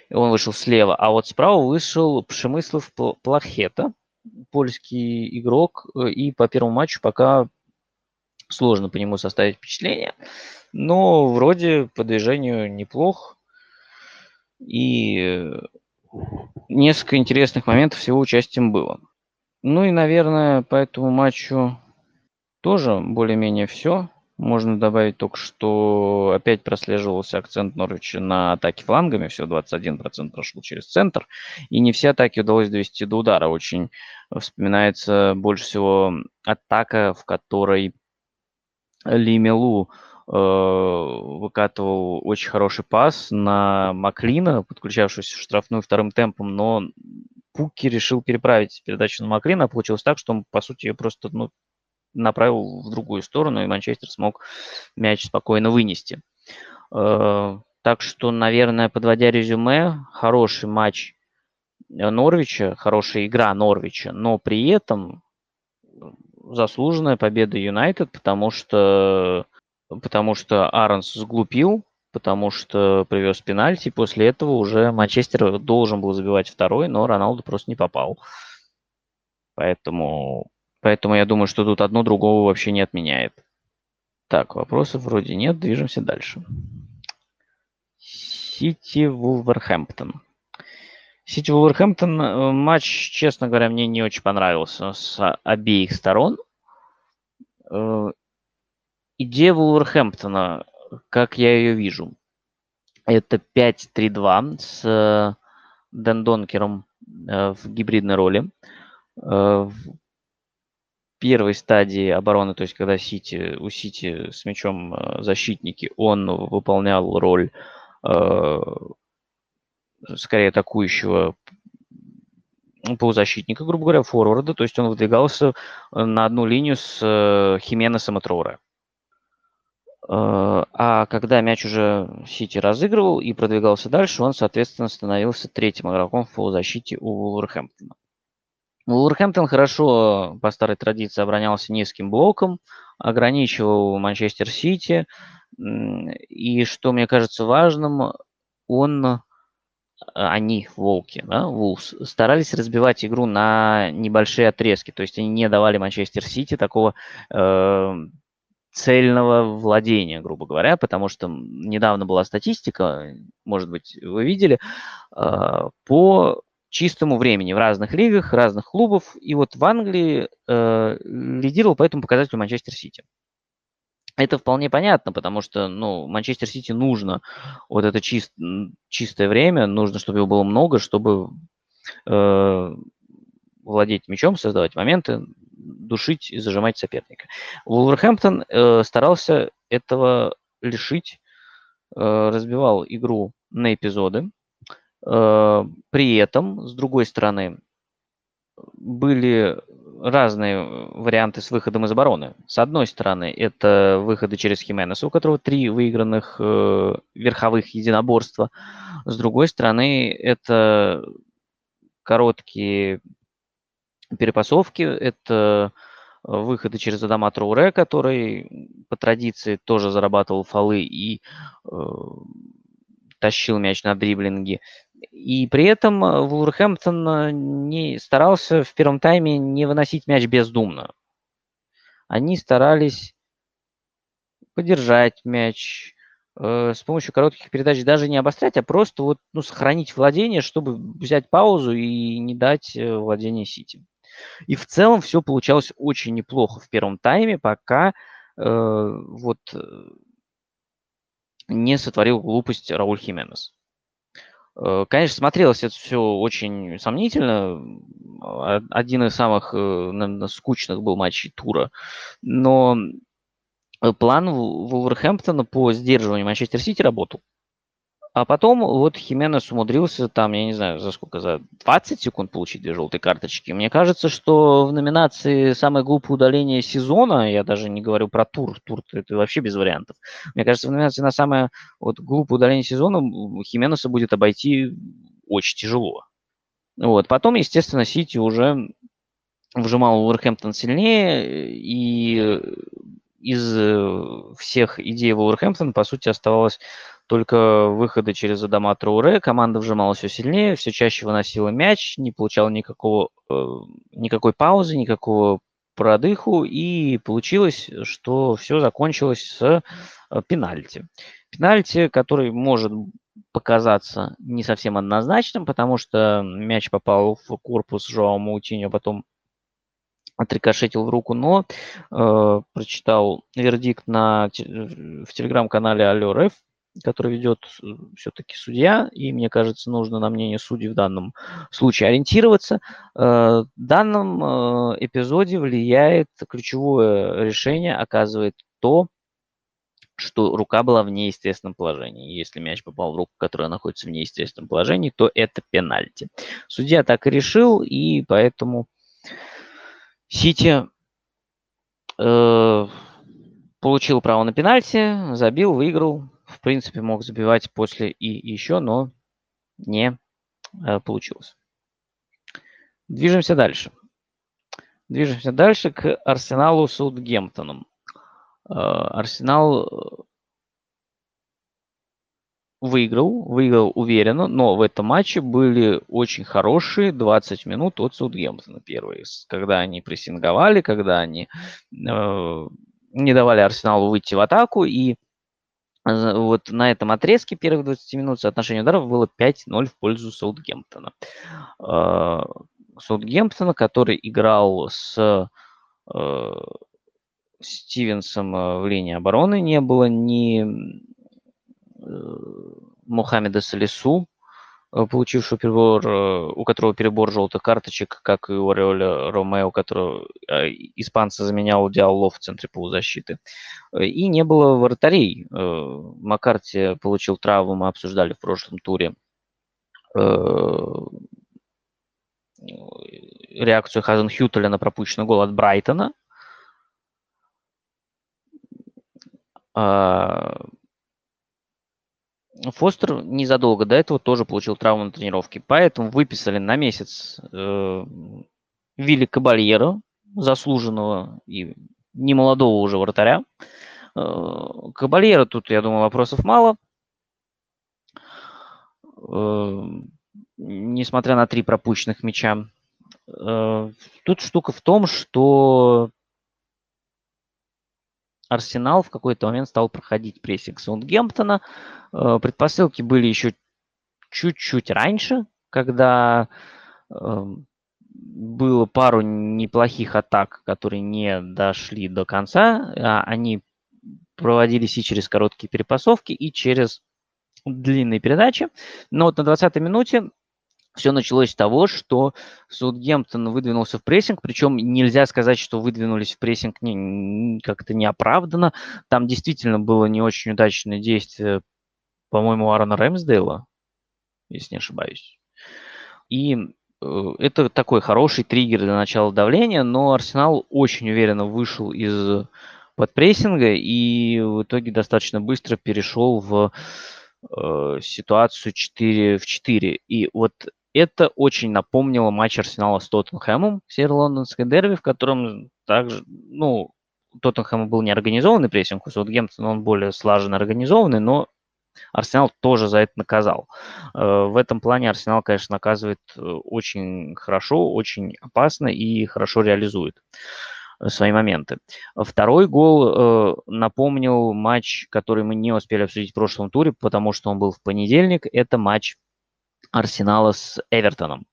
И он вышел слева, а вот справа вышел Пшемыслов Плахета, польский игрок, и по первому матчу пока сложно по нему составить впечатление. Но вроде по движению неплох. И несколько интересных моментов с его участием было. Ну и, наверное, по этому матчу тоже более-менее все. Можно добавить только, что опять прослеживался акцент Норвича на атаке флангами. Всего 21% прошел через центр. И не все атаки удалось довести до удара. Очень вспоминается больше всего атака, в которой Лимелу э, выкатывал очень хороший пас на Маклина, подключавшегося в штрафную вторым темпом, но Пуки решил переправить передачу на Маклина. Получилось так, что он, по сути, ее просто ну, направил в другую сторону, и Манчестер смог мяч спокойно вынести. Э, так что, наверное, подводя резюме, хороший матч Норвича, хорошая игра Норвича, но при этом заслуженная победа Юнайтед, потому что, потому что Аронс сглупил, потому что привез пенальти. После этого уже Манчестер должен был забивать второй, но Роналду просто не попал. Поэтому Поэтому я думаю, что тут одно другого вообще не отменяет. Так, вопросов вроде нет, движемся дальше. Сити Вулверхэмптон. Сити Вулверхэмптон э, матч, честно говоря, мне не очень понравился с обеих сторон. Э, идея Вулверхэмптона, как я ее вижу, это 5-3-2 с э, Дэн Донкером в гибридной роли первой стадии обороны, то есть когда Сити, у Сити с мячом защитники, он выполнял роль скорее атакующего ну, полузащитника, грубо говоря, форварда, то есть он выдвигался э, на одну линию с э, Хименесом и Троуре. Э, а когда мяч уже Сити разыгрывал и продвигался дальше, он, соответственно, становился третьим игроком в полузащите у Вулверхэмптона. Вулверхэмптон хорошо по старой традиции оборонялся низким блоком, ограничивал Манчестер Сити. И что мне кажется важным, он, они, волки, да, Вулс, старались разбивать игру на небольшие отрезки. То есть они не давали Манчестер Сити такого э, цельного владения, грубо говоря, потому что недавно была статистика, может быть, вы видели, э, по чистому времени в разных лигах, разных клубов. И вот в Англии э, лидировал по этому показателю Манчестер Сити. Это вполне понятно, потому что ну, Манчестер Сити нужно вот это чист, чистое время, нужно, чтобы его было много, чтобы э, владеть мячом, создавать моменты, душить и зажимать соперника. Вулверхэмптон э, старался этого лишить, э, разбивал игру на эпизоды, Э, при этом, с другой стороны, были разные варианты с выходом из обороны. С одной стороны, это выходы через Хименеса, у которого три выигранных э, верховых единоборства. С другой стороны, это короткие перепасовки, это выходы через Адама Троуре, который по традиции тоже зарабатывал фолы и э, тащил мяч на дриблинге. И при этом э, Вулверхэмптон э, не старался в первом тайме не выносить мяч бездумно. Они старались подержать мяч э, с помощью коротких передач, даже не обострять, а просто вот, ну, сохранить владение, чтобы взять паузу и не дать э, владение Сити. И в целом все получалось очень неплохо в первом тайме, пока э, вот не сотворил глупость Рауль Хименес. Э, конечно, смотрелось это все очень сомнительно. Один из самых, э, наверное, скучных был матчей тура. Но э, план Вулверхэмптона по сдерживанию Манчестер Сити работал. А потом вот Хименес умудрился там, я не знаю, за сколько, за 20 секунд получить две желтые карточки. Мне кажется, что в номинации «Самое глупое удаление сезона», я даже не говорю про тур, тур это вообще без вариантов. Мне кажется, в номинации на самое вот, глупое удаление сезона Хименеса будет обойти очень тяжело. Вот. Потом, естественно, Сити уже вжимал Уорхэмптон сильнее, и из всех идей Вулверхэмптон, по сути, оставалось только выходы через Адама Трауре. Команда вжималась все сильнее, все чаще выносила мяч, не получала никакого, э, никакой паузы, никакого продыху, и получилось, что все закончилось с э, пенальти. Пенальти, который может показаться не совсем однозначным, потому что мяч попал в корпус Жоау Маутиньо, потом отрикошетил в руку, но э, прочитал вердикт на, в телеграм-канале Алло РФ, который ведет э, все-таки судья, и мне кажется, нужно на мнение судей в данном случае ориентироваться. Э, в данном э, эпизоде влияет ключевое решение, оказывает то, что рука была в неестественном положении. Если мяч попал в руку, которая находится в неестественном положении, то это пенальти. Судья так и решил, и поэтому Сити э, получил право на пенальти, забил, выиграл. Принципе, мог забивать после и еще, но не э, получилось. Движемся дальше. Движемся дальше к Арсеналу Саутгемптоном. Э, Арсенал выиграл, выиграл уверенно, но в этом матче были очень хорошие 20 минут от Саутгемптона первые, когда они прессинговали, когда они э, не давали Арсеналу выйти в атаку, и вот на этом отрезке первых 20 минут соотношение ударов было 5-0 в пользу Саутгемптона. Э, Саутгемптона, который играл с э, Стивенсом э, в линии обороны, не было ни Э, Мухаммеда Салису, получившего перебор, э, у которого перебор желтых карточек, как и у Ореоля Ромео, которого испанца заменял Диалло в центре полузащиты. И не было вратарей. Маккарти получил травму, мы обсуждали в прошлом туре реакцию Хазен Хютеля на пропущенный гол от Брайтона. Фостер незадолго до этого тоже получил травму на тренировке, поэтому выписали на месяц э, Вилли Кабальера, заслуженного и немолодого уже вратаря. Э, Кабальера тут, я думаю, вопросов мало. Э, несмотря на три пропущенных мяча. Э, тут штука в том, что Арсенал в какой-то момент стал проходить прессинг Саундгемптона. Э, предпосылки были еще чуть-чуть раньше, когда эм, было пару неплохих атак, которые не дошли до конца. А они проводились и через короткие перепасовки, и через длинные передачи. Но вот на 20-й минуте все началось с того, что Саутгемптон выдвинулся в прессинг, причем нельзя сказать, что выдвинулись в прессинг не, как-то неоправданно. Там действительно было не очень удачное действие, по-моему, Аарона Рэмсдейла, если не ошибаюсь. И э, это такой хороший триггер для начала давления, но Арсенал очень уверенно вышел из подпрессинга и в итоге достаточно быстро перешел в э, ситуацию 4 в 4. И вот это очень напомнило матч Арсенала с Тоттенхэмом, северо-лондонской дерби, в котором также, ну, Тоттенхэм был не организованный прессинг, у Саутгемптона он более слаженно организованный, но Арсенал тоже за это наказал. Э, в этом плане Арсенал, конечно, наказывает э, очень хорошо, очень опасно и хорошо реализует э, свои моменты. Второй гол напомнил матч, который мы не успели обсудить в прошлом туре, потому что он был в понедельник. Это матч Арсенала с Эвертоном.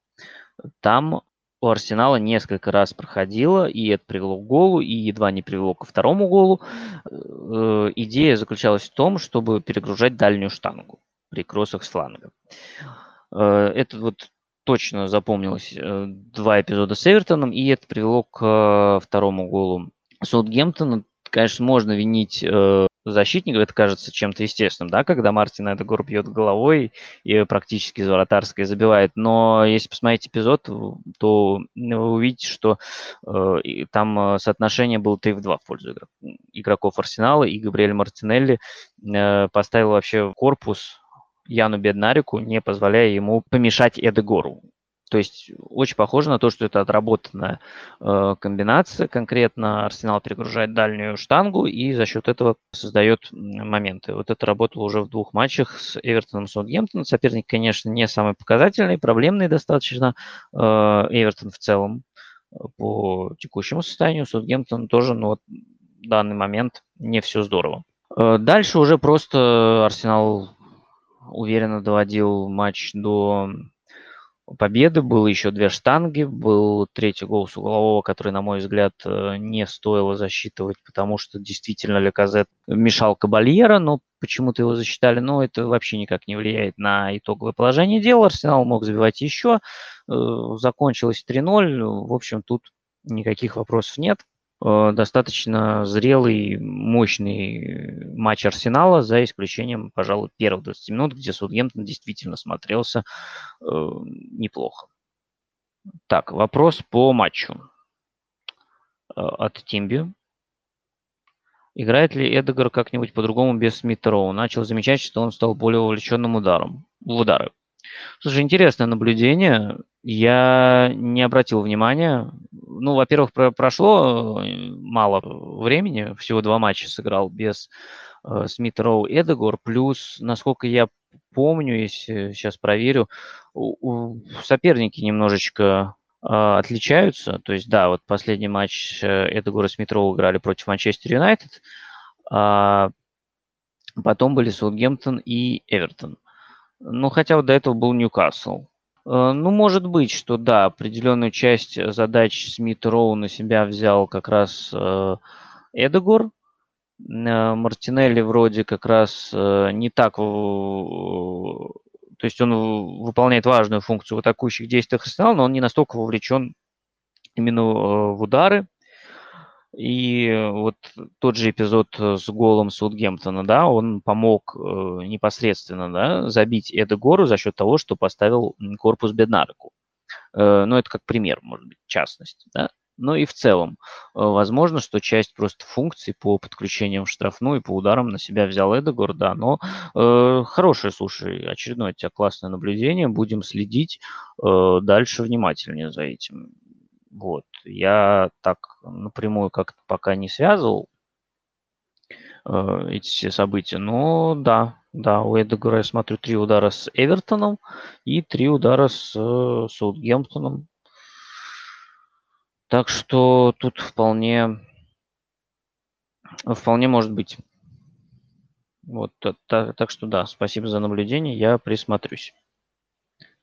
Там у Арсенала несколько раз проходило, и это привело к голу, и едва не привело ко второму голу. Э, идея заключалась в том, чтобы перегружать дальнюю штангу при кроссах с фланга. Э, это вот точно запомнилось э, два эпизода с Эвертоном, и это привело к второму голу Саутгемптона. Конечно, можно винить защитников это кажется чем-то естественным, да, когда Мартин Эдегор бьет головой и практически из вратарской забивает. Но если посмотреть эпизод, то вы увидите, что э, там э, соотношение было 3 в 2 в пользу игроков Арсенала, и Габриэль Мартинелли э, поставил вообще корпус Яну Беднарику, не позволяя ему помешать Эдегору. То есть очень похоже на то, что это отработанная э, комбинация. Конкретно Арсенал перегружает дальнюю штангу и за счет этого создает моменты. Вот это работало уже в двух матчах с Эвертоном и Саутгемптоном. Соперник, конечно, не самый показательный, проблемный достаточно. Э, Эвертон в целом э, по текущему состоянию, Саутгемптон тоже, но вот в данный момент не все здорово. Э, дальше уже просто Арсенал уверенно доводил матч до победы. Было еще две штанги, был третий гол с углового, который, на мой взгляд, э, не стоило засчитывать, потому что действительно Леказет мешал Кабальера, но почему-то его засчитали. Но это вообще никак не влияет на итоговое положение дела. Арсенал мог забивать еще. Э, закончилось 3-0. В общем, тут никаких вопросов нет. Э, достаточно зрелый, мощный матч Арсенала, за исключением, пожалуй, первых 20 минут, где Саутгемптон действительно смотрелся э, неплохо. Так, вопрос по матчу э, от Тимби. Играет ли Эдегар как-нибудь по-другому без Смита? Начал замечать, что он стал более увлеченным ударом, в удары. Слушай, интересное наблюдение. Я не обратил внимания. Ну, во-первых, про прошло э, мало времени, всего два матча сыграл без э, Смит Роу Эдегор. Плюс, насколько я помню, если сейчас проверю, у, у соперники немножечко э, отличаются. То есть, да, вот последний матч э, Эдегора Смит Роу играли против Манчестер Юнайтед. А потом были Саутгемптон и Эвертон. Ну, хотя вот до этого был Ньюкасл. Э, ну, может быть, что да, определенную часть задач Смит Роу на себя взял как раз э, Эдегор. Э, Мартинелли вроде как раз не так... То есть он выполняет важную функцию в атакующих действиях Арсенала, но он не настолько вовлечен именно в удары. И вот тот же эпизод э, с голом Саутгемптона, да, он помог э, непосредственно да, забить Эда Гору за счет того, что поставил корпус Беднареку. Э, ну, это как пример, может быть, частность, да. Но и в целом, э, возможно, что часть просто функций по подключениям в штрафную и по ударам на себя взял Эдегор, да, но э, хорошее, слушай, очередное у тебя классное наблюдение, будем следить э, дальше внимательнее за этим. Вот. Я так напрямую как-то пока не связывал э, эти все события. Но да, да, у Эдегора я смотрю три удара с Эвертоном и три удара с э, Саутгемптоном. Так что тут вполне, вполне может быть. Вот, так, так что да, спасибо за наблюдение, я присмотрюсь.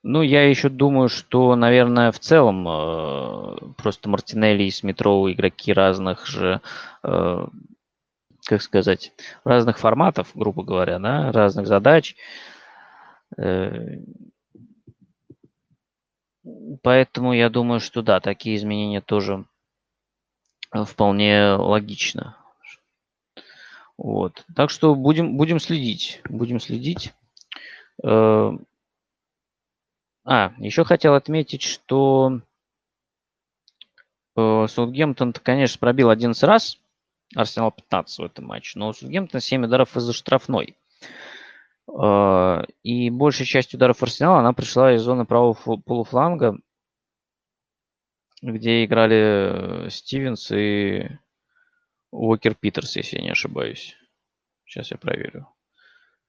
Ну, я еще думаю, что, наверное, в целом э, просто Мартинелли и Смитроу игроки разных же, э, как сказать, разных форматов, грубо говоря, да, разных задач. Э, поэтому я думаю, что да, такие изменения тоже вполне логично. Вот. Так что будем, будем следить. Будем следить. Э, а, еще хотел отметить, что э, Саутгемптон, конечно, пробил 11 раз, Арсенал 15 в этом матче, но у Саутгемптона 7 ударов из-за штрафной. Э, и большая часть ударов Арсенала, она пришла из зоны правого полуфланга, где играли э, Стивенс и Уокер Питерс, если я не ошибаюсь. Сейчас я проверю.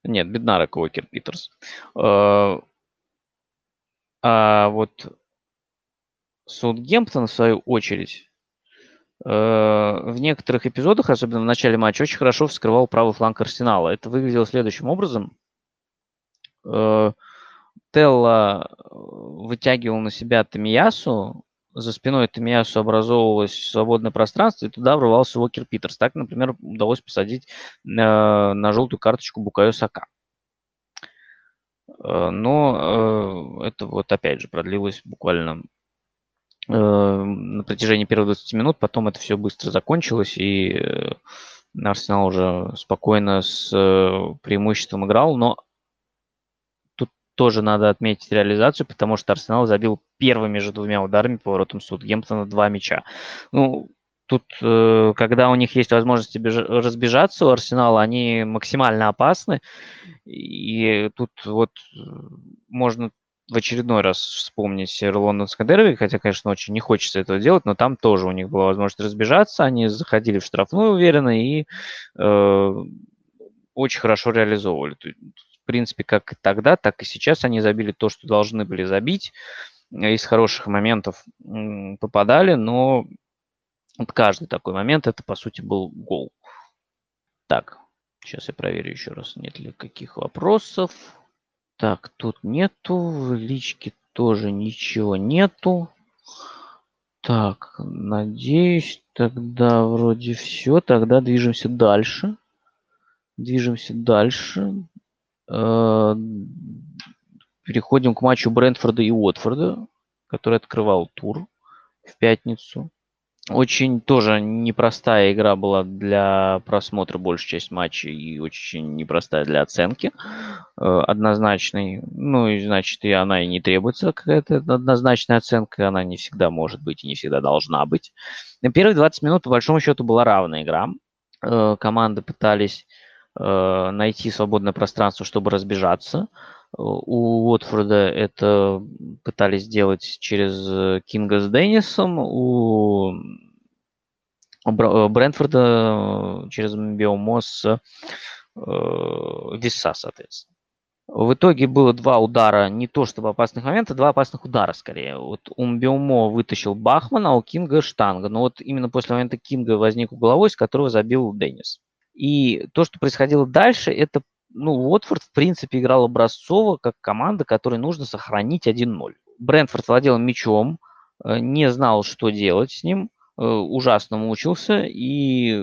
Нет, Беднарок Уокер Питерс. А вот Саутгемптон, в свою очередь, э, в некоторых эпизодах, особенно в начале матча, очень хорошо вскрывал правый фланг Арсенала. Это выглядело следующим образом. Э, Телла вытягивал на себя Тамиясу, за спиной Тамиясу образовывалось свободное пространство, и туда врывался Уокер Питерс. Так, например, удалось посадить на желтую карточку Букаю Сака. Э, но э, это вот опять же продлилось буквально э, на протяжении первых 20 минут, потом это все быстро закончилось, и Арсенал уже спокойно с преимуществом играл, но тут тоже надо отметить реализацию, потому что Арсенал забил первыми же двумя ударами по воротам Судгемптона два мяча. Ну, Тут, э, когда у них есть возможность разбежаться у Арсенала, они максимально опасны. И тут вот можно в очередной раз вспомнить лондонское дерби, хотя, конечно, очень не хочется этого делать, но там тоже у них была возможность разбежаться, они заходили в штрафную уверенно и э, очень хорошо реализовывали. В принципе, как тогда, так и сейчас они забили то, что должны были забить. Из хороших моментов попадали, но вот каждый такой момент, это, по сути, был гол. Так, сейчас я проверю еще раз, нет ли каких вопросов. Так, тут нету, в личке тоже ничего нету. Так, надеюсь, тогда вроде все. Тогда движемся дальше. Движемся дальше. Э, переходим к матчу Брентфорда и Уотфорда, который открывал тур в пятницу. Очень тоже непростая игра была для просмотра большей часть матча и очень непростая для оценки э, однозначной. Ну и значит и она и не требуется какая-то однозначная оценка, она не всегда может быть и не всегда должна быть. На первые 20 минут по большому счету была равная игра. Э, команды пытались найти свободное пространство, чтобы разбежаться. У Уотфорда это пытались сделать через Кинга с Деннисом, у Брентфорда через Биомо с Виса, соответственно. В итоге было два удара, не то чтобы опасных момента, два опасных удара скорее. Вот Умбиомо вытащил Бахмана, а у Кинга штанга. Но вот именно после момента Кинга возник угловой, с которого забил Деннис. И то, что происходило дальше, это ну, Уотфорд, в принципе, играл образцово, как команда, которой нужно сохранить 1-0. Брентфорд владел мячом, э, не знал, что делать с ним, э, ужасно мучился, и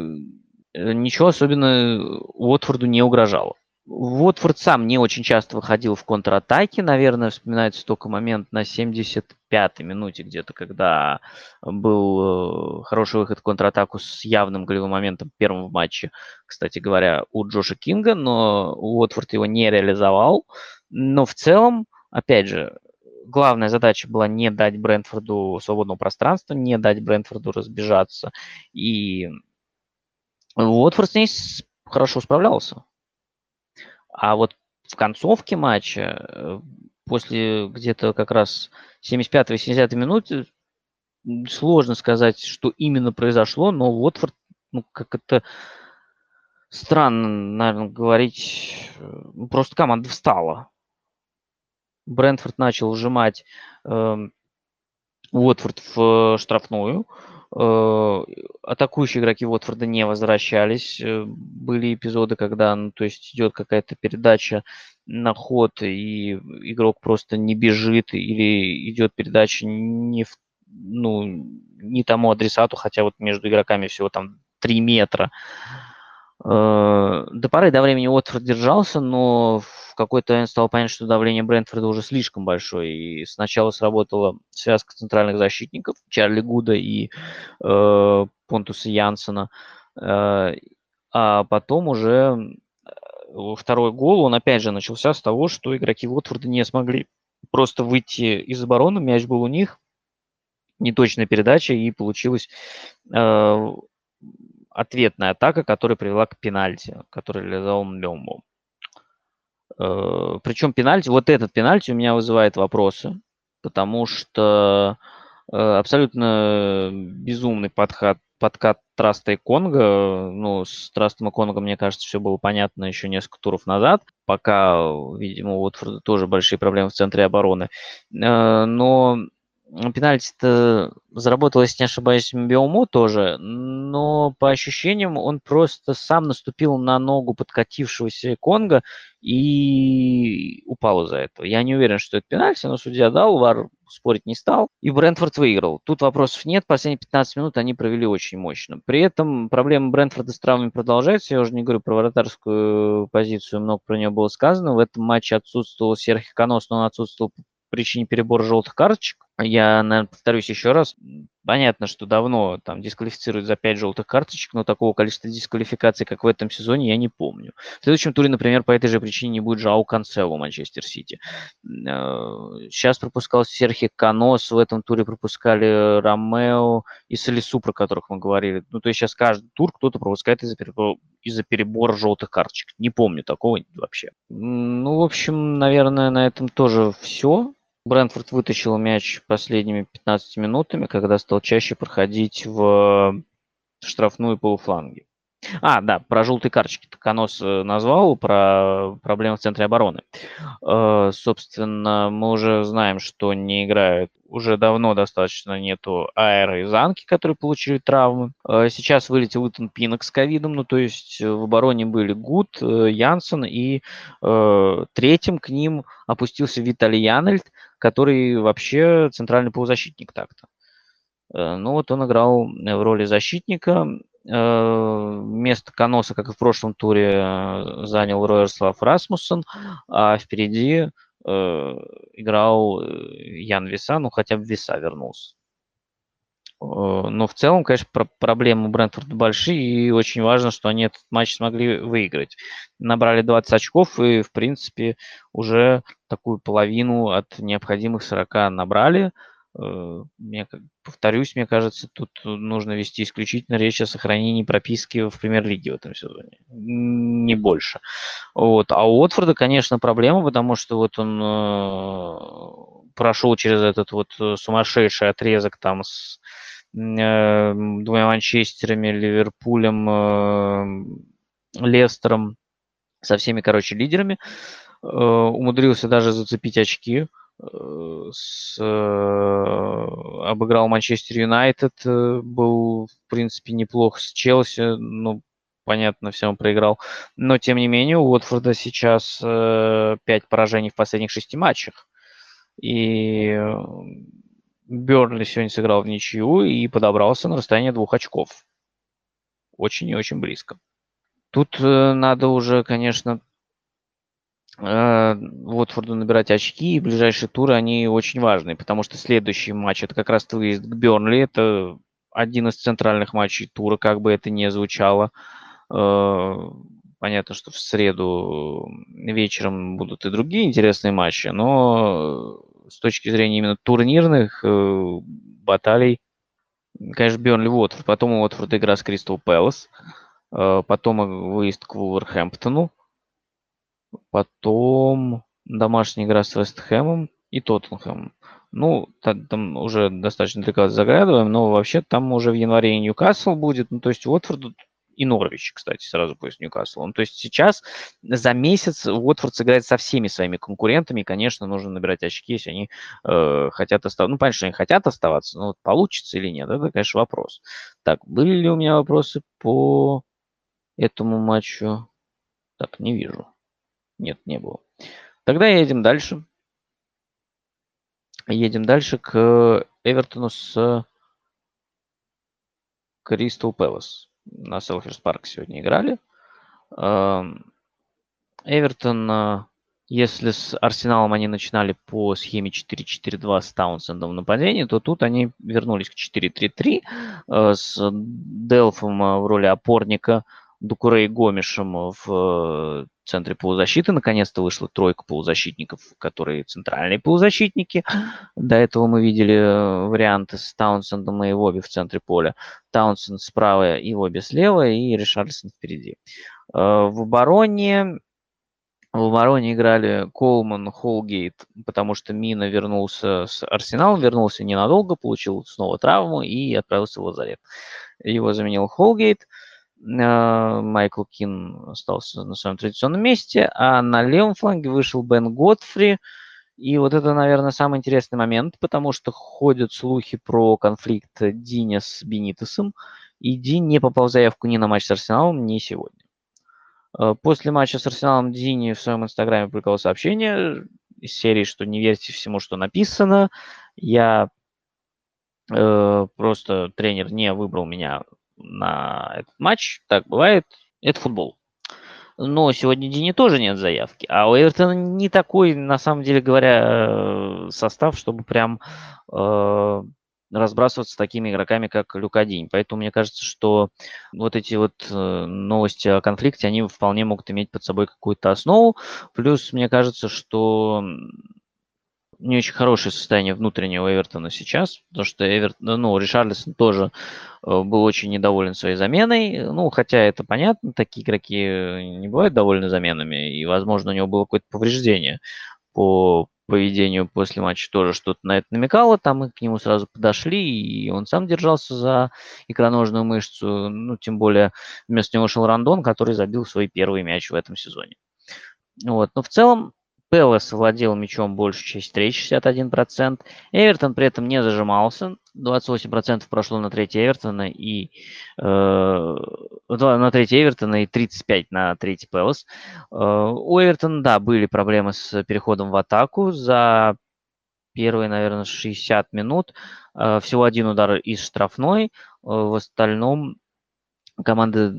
э, ничего особенно Уотфорду не угрожало. Уотфорд сам не очень часто выходил в контратаке, наверное, вспоминается только момент на 75-й минуте где-то, когда был э, хороший выход в контратаку с явным голевым моментом первым в матче, кстати говоря, у Джоша Кинга, но Уотфорд его не реализовал. Но в целом, опять же, главная задача была не дать Брентфорду свободного пространства, не дать Брентфорду разбежаться. И Уотфорд с ней хорошо справлялся. А вот в концовке матча, э, после где-то как раз 75-80 минуты, сложно сказать, что именно произошло, но Уотфорд, ну, как это странно, наверное, говорить, э, просто команда встала. Брентфорд начал вжимать э, Уотфорд в штрафную, Э, атакующие игроки Уотфорда не возвращались. Э, были эпизоды, когда, ну, то есть идет какая-то передача на ход, и игрок просто не бежит, или идет передача не, в, ну, не тому адресату, хотя вот между игроками всего там 3 метра. Э, до поры до времени Уотфорд держался, но в какой-то момент стало понятно, что давление Брентфорда уже слишком большое. И сначала сработала связка центральных защитников Чарли Гуда и э, Понтуса Янсена. Э, а потом уже э, второй гол, он опять же начался с того, что игроки Уотфорда не смогли просто выйти из обороны, мяч был у них, неточная передача, и получилось э, ответная атака, которая привела к пенальти, который реализовал Мбембо. Э, Причем пенальти, вот этот пенальти у меня вызывает вопросы, потому что э, абсолютно безумный подход, подкат Траста и Конга. Ну, с Трастом и Конгом, мне кажется, все было понятно еще несколько туров назад, пока, видимо, вот тоже большие проблемы в центре обороны. Э, но пенальти-то заработал, если не ошибаюсь, Биомо тоже, но по ощущениям он просто сам наступил на ногу подкатившегося Конга и упал из-за этого. Я не уверен, что это пенальти, но судья дал, Вар спорить не стал, и Брентфорд выиграл. Тут вопросов нет, последние 15 минут они провели очень мощно. При этом проблема Брентфорда с травмами продолжается, я уже не говорю про вратарскую позицию, много про нее было сказано. В этом матче отсутствовал Серхи Конос, но он отсутствовал по причине перебора желтых карточек. Я, наверное, повторюсь еще раз. Понятно, что давно там дисквалифицируют за 5 желтых карточек, но такого количества дисквалификаций, как в этом сезоне, я не помню. В следующем туре, например, по этой же причине не будет Жау Канцело Манчестер Сити. Сейчас пропускал Серхи Канос, в этом туре пропускали Ромео и Солису, про которых мы говорили. Ну, то есть сейчас каждый тур кто-то пропускает из-за перебора, из перебора желтых карточек. Не помню такого вообще. Ну, в общем, наверное, на этом тоже все. Брэнфорд вытащил мяч последними 15 минутами, когда стал чаще проходить в штрафную полуфланги. А, да, про желтые карточки Конос э, назвал, про проблемы в центре обороны. Э, собственно, мы уже знаем, что не играют уже давно достаточно нету Аэра и Занки, которые получили травмы. Э, сейчас вылетел Итан Пинок с ковидом, ну то есть в обороне были Гуд, Янсен и третьим к ним опустился Виталий Янельд, который вообще центральный полузащитник так-то. Ну вот он играл в роли защитника, место Коноса, как и в прошлом туре, э, занял Ройерслав Расмуссен, а впереди э, играл Ян Виса, ну хотя бы Виса вернулся. Но в целом, конечно, проблемы у Брентфорда большие, и очень важно, что они этот матч смогли выиграть. Набрали 20 очков, и, в принципе, уже такую половину от необходимых 40 набрали. Э, мне, повторюсь, мне кажется, тут нужно вести исключительно речь о сохранении прописки в премьер-лиге в этом сезоне. Не больше. Вот. А у Уотфорда, конечно, проблема, потому что вот он э, прошел через этот вот э, сумасшедший отрезок там с э, двумя Манчестерами, Ливерпулем, э, Лестером, со всеми, короче, лидерами. Э, умудрился даже зацепить очки с, э, обыграл Манчестер Юнайтед, э, был, в принципе, неплох с Челси, ну, понятно, всем проиграл. Но, тем не менее, у Уотфорда сейчас э, 5 поражений в последних шести матчах. И э, Бернли сегодня сыграл в ничью и подобрался на расстояние двух очков. Очень и очень близко. Тут э, надо уже, конечно, Э, Уотфорду набирать очки, и ближайшие туры, они очень важны, потому что следующий матч, это как раз выезд к Бернли, это один из центральных матчей тура, как бы это ни звучало. Э, понятно, что в среду вечером будут и другие интересные матчи, но с точки зрения именно турнирных э, баталий, конечно, Бернли Уотфорд, потом у Уотфорда игра с Кристал Пэлас, потом выезд к Вулверхэмптону, Потом домашняя игра с Вест Хэмом и Тоттенхэмом. Ну, там, уже достаточно далеко заглядываем, но вообще там уже в январе и Ньюкасл будет. Ну, то есть Уотфорд и Норвич, кстати, сразу после Ньюкасла. Ну, то есть сейчас за месяц Уотфорд сыграет со всеми своими конкурентами. Конечно, нужно набирать очки, если они э, хотят оставаться. Ну, понятно, что они хотят оставаться, но вот получится или нет, это, конечно, вопрос. Так, были ли у меня вопросы по этому матчу? Так, не вижу. Нет, не было. Тогда едем дальше. Едем дальше к Эвертону с Кристал Пэлас. На Селхерс Парк сегодня играли. Эм, Эвертон, э, если с Арсеналом они начинали по схеме 4-4-2 с Таунсендом в нападении, то тут они вернулись к 4-3-3 э, с Делфом э, в роли опорника, Дукуре и Гомишем в центре полузащиты. Наконец-то вышла тройка полузащитников, которые центральные полузащитники. До этого мы видели э, варианты с Таунсендом и Воби в центре поля. Таунсенд справа и Воби слева, и Ришарльсон впереди. Э, в обороне в обороне играли Колман, Холгейт, потому что Мина вернулся с Арсеналом, вернулся ненадолго, получил снова травму и отправился в лазарет. Его заменил Холгейт. А, Майкл Кин остался на своем традиционном месте, а на левом фланге вышел Бен Готфри. И вот это, наверное, самый интересный момент, потому что ходят слухи про конфликт Диня с Бенитесом, и Дин не попал в заявку ни на матч с Арсеналом, ни сегодня. А, после матча с Арсеналом Дини в своем инстаграме публиковал сообщение из серии, что не верьте всему, что написано. Я э, просто тренер не выбрал меня на этот матч. Так бывает. Это футбол. Но сегодня Дини тоже нет заявки. А у Эвертона не такой, на самом деле говоря, э, состав, чтобы прям э, разбрасываться такими игроками, как Люкадинь. Поэтому мне кажется, что вот эти вот э, новости о конфликте, они вполне могут иметь под собой какую-то основу. Плюс мне кажется, что не очень хорошее состояние внутреннего Эвертона сейчас, потому что Эверт, ну, Ришарлисон тоже э, был очень недоволен своей заменой. Ну, хотя это понятно, такие игроки не бывают довольны заменами, и, возможно, у него было какое-то повреждение по поведению после матча тоже что-то на это намекало, там мы к нему сразу подошли, и он сам держался за икроножную мышцу, ну, тем более вместо него вышел Рандон, который забил свой первый мяч в этом сезоне. Вот, но в целом Пелес владел мячом большую часть встречи, 61%. Эвертон при этом не зажимался. 28% прошло на третий Эвертона и э, на третий Эвертона и 35 на третий Пелес. Э, у Эвертона, да, были проблемы с переходом в атаку. За первые, наверное, 60 минут э, всего один удар из штрафной. Э, в остальном команда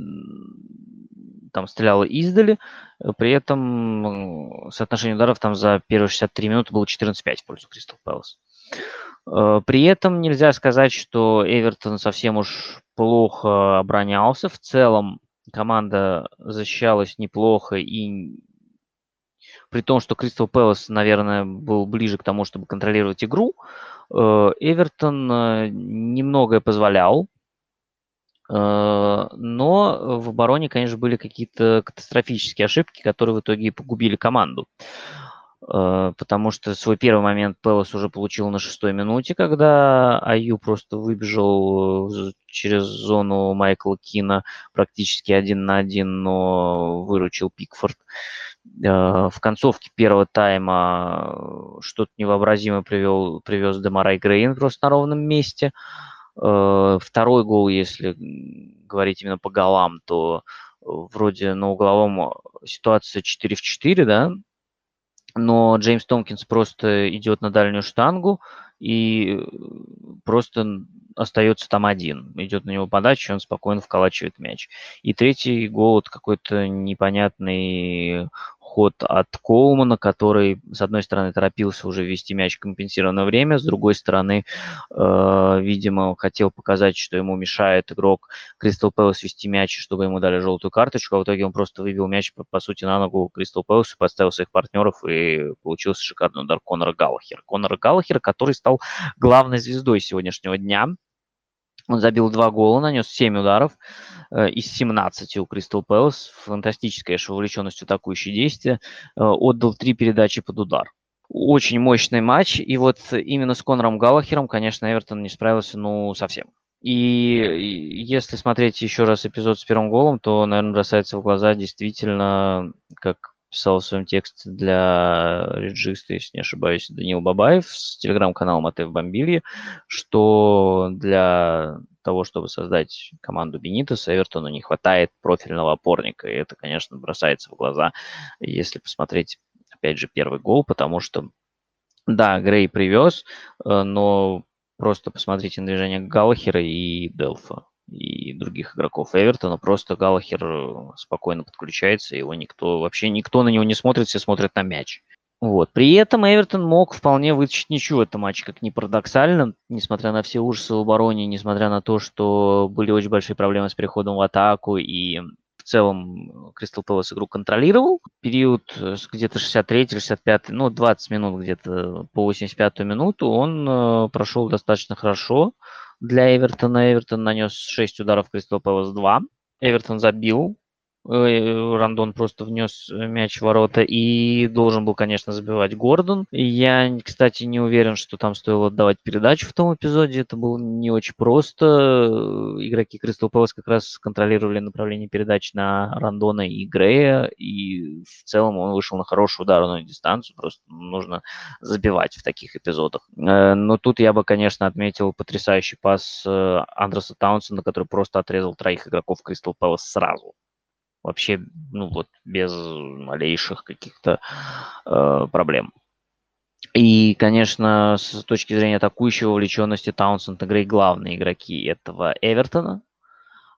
там стреляла издали, э, при этом соотношение ударов там за первые 63 минуты было 14-5 в пользу Кристал Пэлас. Э, при этом нельзя сказать, что Эвертон совсем уж плохо оборонялся. В целом команда защищалась неплохо и при том, что Кристал Пэлас, наверное, был ближе к тому, чтобы контролировать игру, э, Эвертон немногое позволял. Э, но в обороне, конечно, были какие-то катастрофические ошибки, которые в итоге погубили команду. Э, потому что свой первый момент Пелос уже получил на шестой минуте, когда Аю просто выбежал э, через зону Майкла Кина практически один на один, но выручил Пикфорд. В концовке первого тайма что-то невообразимое привел, привез Демарай Грейн просто на ровном месте. Э, второй гол, если говорить именно по голам, то э, вроде на угловом ситуация 4 в 4, да, но Джеймс Томпкинс просто идет на дальнюю штангу и просто остается там один. Идет на него подача, он спокойно вколачивает мяч. И третий гол это какой-то непонятный ход от Коумана, который, с одной стороны, торопился уже ввести мяч в компенсированное время, с другой стороны, э, видимо, хотел показать, что ему мешает игрок Кристал Пэлас вести мяч, чтобы ему дали желтую карточку, а в итоге он просто выбил мяч, по, по сути, на ногу Кристал Пэлас, поставил своих партнеров, и получился шикарный удар Конора Галлахера. Конора Галлахера, который стал главной звездой сегодняшнего дня, он забил два гола, нанес 7 ударов э, из 17 у Кристал Пэлас. Фантастическая конечно, вовлеченность в атакующие действия. Э, отдал три передачи под удар. Очень мощный матч. И вот именно с Конором Галлахером, конечно, Эвертон не справился, ну, совсем. И если смотреть еще раз эпизод с первым голом, то, наверное, бросается в глаза действительно, как писал в своем тексте для реджиста, если не ошибаюсь, Данил Бабаев с телеграм-каналом АТФ Бомбилье, что для того, чтобы создать команду Бенитеса, Эвертону не хватает профильного опорника. И это, конечно, бросается в глаза, если посмотреть, опять же, первый гол, потому что, да, Грей привез, э, но просто посмотрите на движение Галлахера и Делфа и других игроков Эвертона. Просто Галлахер э, спокойно подключается, его никто, вообще никто на него не смотрит, все смотрят на мяч. Вот. При этом Эвертон мог вполне вытащить ничего в этом матче, как ни парадоксально, несмотря на все ужасы в обороне, несмотря на то, что были очень большие проблемы с переходом в атаку, и в целом Кристал Пэлас игру контролировал. Период э, где-то 63-65, ну, 20 минут где-то по 85 минуту он э, прошел достаточно хорошо для Эвертона. Эвертон нанес 6 ударов, Кристал Пэлас 2. Эвертон забил Рандон просто внес э, мяч в ворота и должен был, конечно, забивать Гордон. Я, кстати, не уверен, что там стоило отдавать передачу в том эпизоде. Это было не очень просто. Игроки Кристал Пэлас как раз контролировали направление передач на Рандона и Грея, и в целом он вышел на хорошую ударную дистанцию. Просто нужно забивать в таких эпизодах. Э, но тут я бы, конечно, отметил потрясающий пас Андреса Таунсона, который просто отрезал троих игроков Кристал Пэлас сразу вообще, ну вот, без малейших каких-то э, проблем. И, конечно, с точки зрения атакующей вовлеченности Таунсенд и главные игроки этого Эвертона.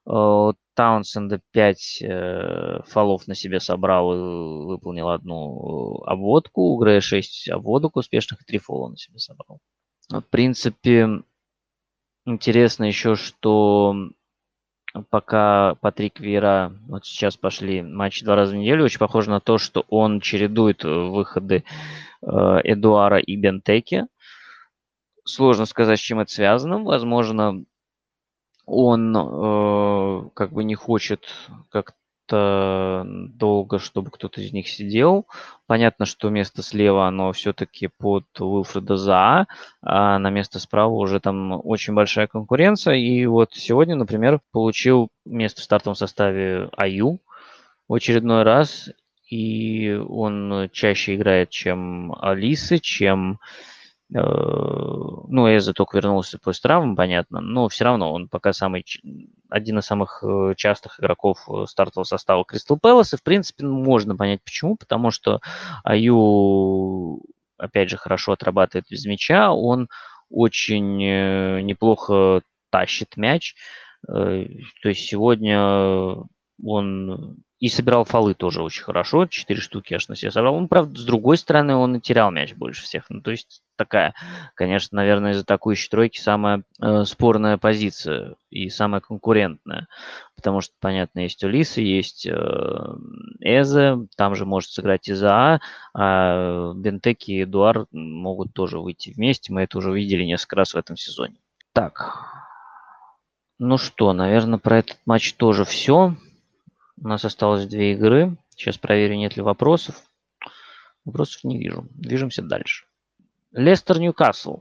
Э, Таунсенда 5 э, фолов на себе собрал и выполнил одну обводку. У Грея 6 обводок успешных и 3 фола на себе собрал. В принципе, интересно еще, что пока Патрик Вера, вот сейчас пошли матчи два раза в неделю, очень похоже на то, что он чередует э, выходы э, Эдуара и Бентеки. Сложно сказать, с чем это связано. Возможно, он э, как бы не хочет как как-то долго, чтобы кто-то из них сидел. Понятно, что место слева, оно все-таки под Уилфреда За, а на место справа уже там очень большая конкуренция. И вот сегодня, например, получил место в стартовом составе Аю в очередной раз. И он чаще играет, чем Алисы, чем ну, Эза только вернулся после травмы, понятно, но все равно он пока самый, один из самых э, частых игроков э, стартового состава Кристал Пэлас, и, в принципе, можно понять почему, потому что Аю, опять же, хорошо отрабатывает без мяча, он очень неплохо тащит мяч, то есть сегодня он и собирал фолы тоже очень хорошо, четыре штуки аж на себе собрал. Он, правда, с другой стороны, он и терял мяч больше всех. Ну, то есть такая, конечно, наверное, из за атакующей тройки самая э, спорная позиция и самая конкурентная. Потому что, понятно, есть Улисы, есть э, Эзе, там же может сыграть Изаа, а Бентеки и Эдуар могут тоже выйти вместе. Мы это уже видели несколько раз в этом сезоне. Так, ну что, наверное, про этот матч тоже все. У нас осталось две игры. Сейчас проверю, нет ли вопросов. Вопросов не вижу. Движемся дальше. Лестер Ньюкасл.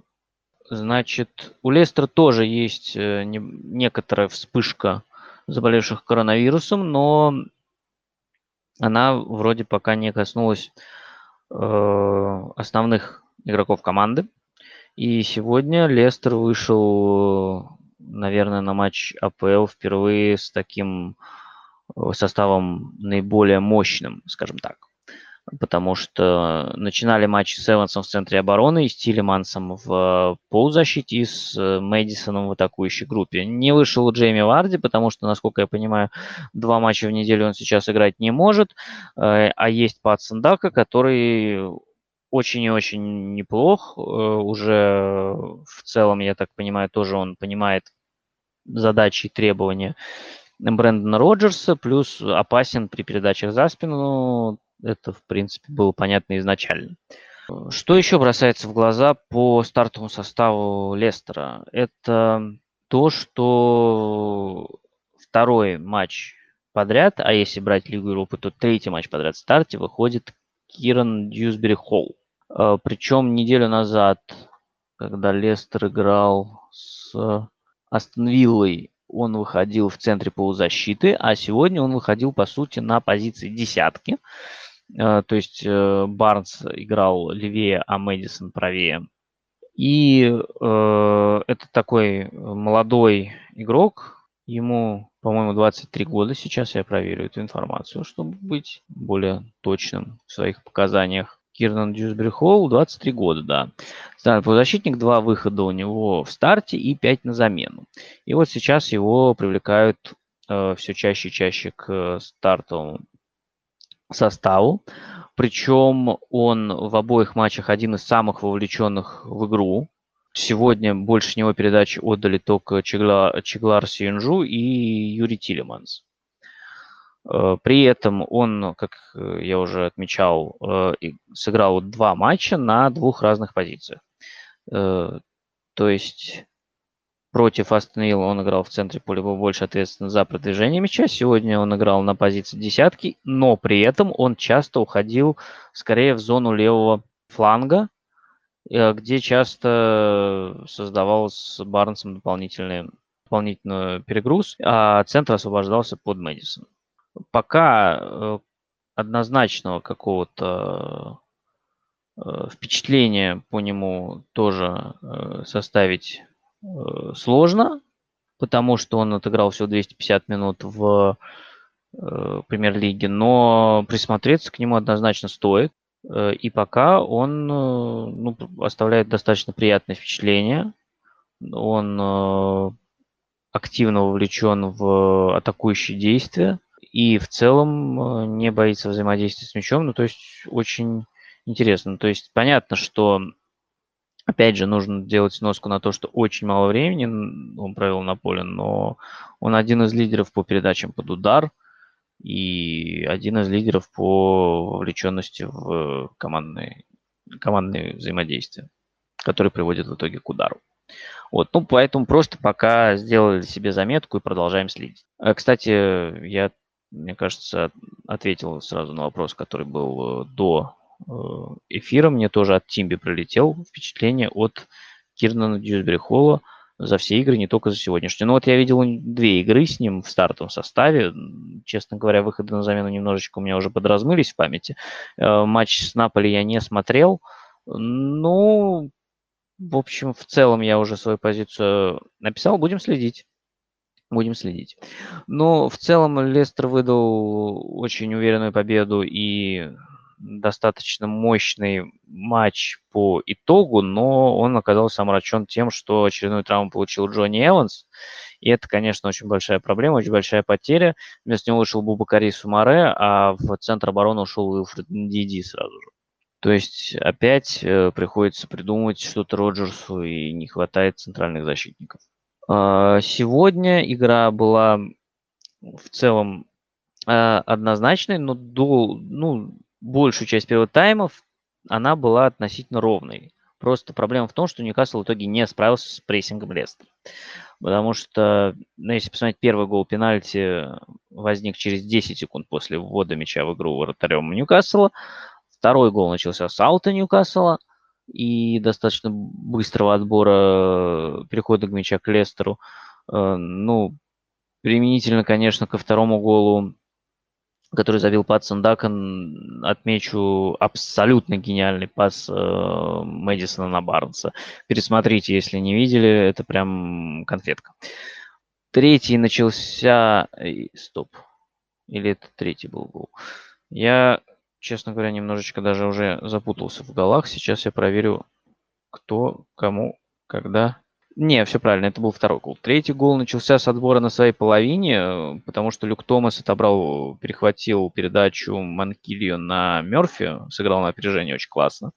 Значит, у Лестера тоже есть э, не, некоторая вспышка заболевших коронавирусом, но она вроде пока не коснулась э, основных игроков команды. И сегодня Лестер вышел, наверное, на матч АПЛ впервые с таким составом наиболее мощным, скажем так. Потому что начинали матчи с Эвансом в центре обороны и с Тилемансом в полузащите и с э, Мэдисоном в атакующей группе. Не вышел Джейми Варди, потому что, насколько я понимаю, два матча в неделю он сейчас играть не может. Э, а есть Пат Сандака, который очень и очень неплох. Уже в целом, я так понимаю, тоже он понимает задачи и требования Брэндона Роджерса, плюс опасен при передачах за спину. Это, в принципе, было понятно изначально. Что еще бросается в глаза по стартовому составу Лестера? Это то, что второй матч подряд, а если брать Лигу Европы, то третий матч подряд в старте выходит Кирнан Дьюсбери Холл. А, Причем неделю назад, когда Лестер играл с Астон Виллой, он выходил в центре полузащиты, а сегодня он выходил, по сути, на позиции десятки. Э, то есть э, Барнс играл левее, а Мэдисон правее. И э, это такой молодой игрок, ему, по-моему, 23 года сейчас, я проверю эту информацию, чтобы быть более точным в своих показаниях. Кирнан Дьюсбери Холл, 23 года, да. Старый полузащитник, два выхода у него в старте и пять на замену. И вот сейчас его привлекают э, все чаще и чаще к стартовому составу. Причем он в обоих матчах один из самых вовлеченных в игру. Сегодня больше него передачи отдали только Чегла, Чеглар Сиюнжу и Юрий Тилеманс. Э, при этом он, как э, я уже отмечал, э, сыграл два матча на двух разных позициях. То есть против Астон он играл в центре поля, был больше ответственен за продвижение мяча. Сегодня он играл на позиции десятки, но при этом он часто уходил скорее в зону левого фланга, где часто создавал с Барнсом дополнительный, дополнительный перегруз, а центр освобождался под Мэдисон пока э, однозначного какого-то э, впечатления по нему тоже э, составить сложно, потому что он отыграл всего 250 минут в премьер-лиге, но присмотреться к нему однозначно стоит. И пока он ну, оставляет достаточно приятное впечатление. Он активно вовлечен в атакующие действия и в целом э, не боится взаимодействия с мячом. Ну, то есть очень интересно. То есть понятно, что опять же нужно делать сноску на то, что очень мало времени он провел на поле, но он один из лидеров по передачам под удар и один из лидеров по вовлеченности в командные, командные взаимодействия, которые приводят в итоге к удару. Вот, ну, поэтому просто пока сделали себе заметку и продолжаем следить. Э, кстати, я мне кажется, ответил сразу на вопрос, который был до эфира. Мне тоже от Тимби прилетел впечатление от Кирнана Дьюсбери Холла – за все игры, не только за сегодняшнюю. Ну вот я видел две игры с ним в стартовом составе. Честно говоря, выходы на замену немножечко у меня уже подразмылись в памяти. Э, матч с Наполи я не смотрел. Ну, в общем, в целом я уже свою позицию написал. Будем следить. Будем следить. Но в целом Лестер выдал очень уверенную победу и достаточно мощный матч по итогу, но он оказался омрачен тем, что очередную травму получил Джонни Эванс. И это, конечно, очень большая проблема, очень большая потеря. Вместо него вышел Бубакари Сумаре, а в центр обороны ушел Уилфред Диди сразу же. То есть опять э, приходится придумывать что-то Роджерсу, и не хватает центральных защитников. Э, сегодня игра была в целом э, однозначной, но до, ну, большую часть первого таймов она была относительно ровной. Просто проблема в том, что Ньюкасл в итоге не справился с прессингом Лестера. Потому что, ну, если посмотреть, первый гол пенальти возник через 10 секунд после ввода мяча в игру вратарем Ньюкасла. Второй гол начался с аута Ньюкасла и достаточно быстрого отбора перехода к мяча к Лестеру. Э, ну, применительно, конечно, ко второму голу который забил Патсон Дакон, отмечу абсолютно гениальный пас э, Мэдисона на Барнса. Пересмотрите, если не видели, это прям конфетка. Третий начался... Стоп. Или это третий был гол? Я, честно говоря, немножечко даже уже запутался в голах. Сейчас я проверю, кто, кому, когда не, все правильно, это был второй гол. Третий гол начался с отбора на своей половине, потому что Люк Томас отобрал, перехватил передачу Манкилью на Мерфи, сыграл на опережение очень классно.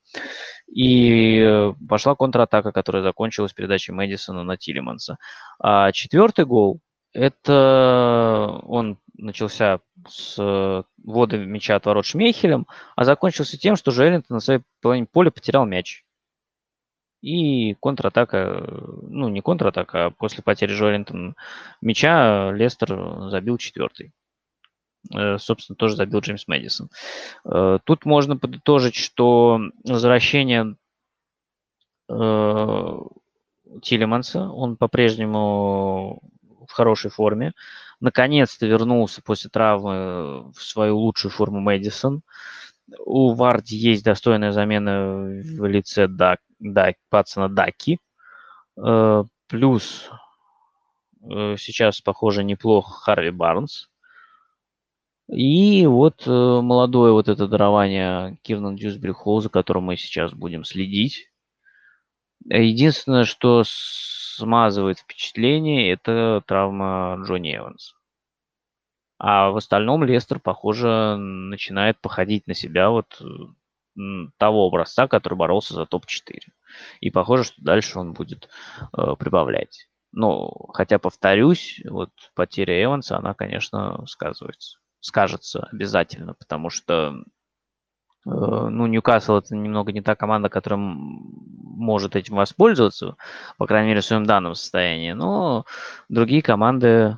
И э, пошла контратака, которая закончилась передачей Мэдисона на Тилеманса. А четвертый гол, это он начался с э, ввода мяча от ворот Шмейхелем, а закончился тем, что Желлинтон на своей половине поля потерял мяч. И контратака, ну не контратака, а после потери Жоринтон мяча Лестер забил четвертый. Э, собственно, тоже забил Джеймс Мэдисон. Э, тут можно подытожить, что возвращение э, Тилеманса, он по-прежнему в хорошей форме. Наконец-то вернулся после травмы в свою лучшую форму Мэдисон. У Варди есть достойная замена в лице Дак, Дак, Патсона Даки. Э, плюс э, сейчас, похоже, неплохо Харви Барнс. И вот э, молодое вот это дарование Кирнан Дьюсбери Холл, за которым мы сейчас будем следить. Единственное, что смазывает впечатление, это травма Джонни Эванса. А в остальном Лестер, похоже, начинает походить на себя вот того образца, который боролся за топ-4. И похоже, что дальше он будет э, прибавлять. Ну, хотя, повторюсь, вот потеря Эванса, она, конечно, сказывается. Скажется обязательно, потому что ну, Ньюкасл это немного не та команда, которая может этим воспользоваться, по крайней мере, в своем данном состоянии. Но другие команды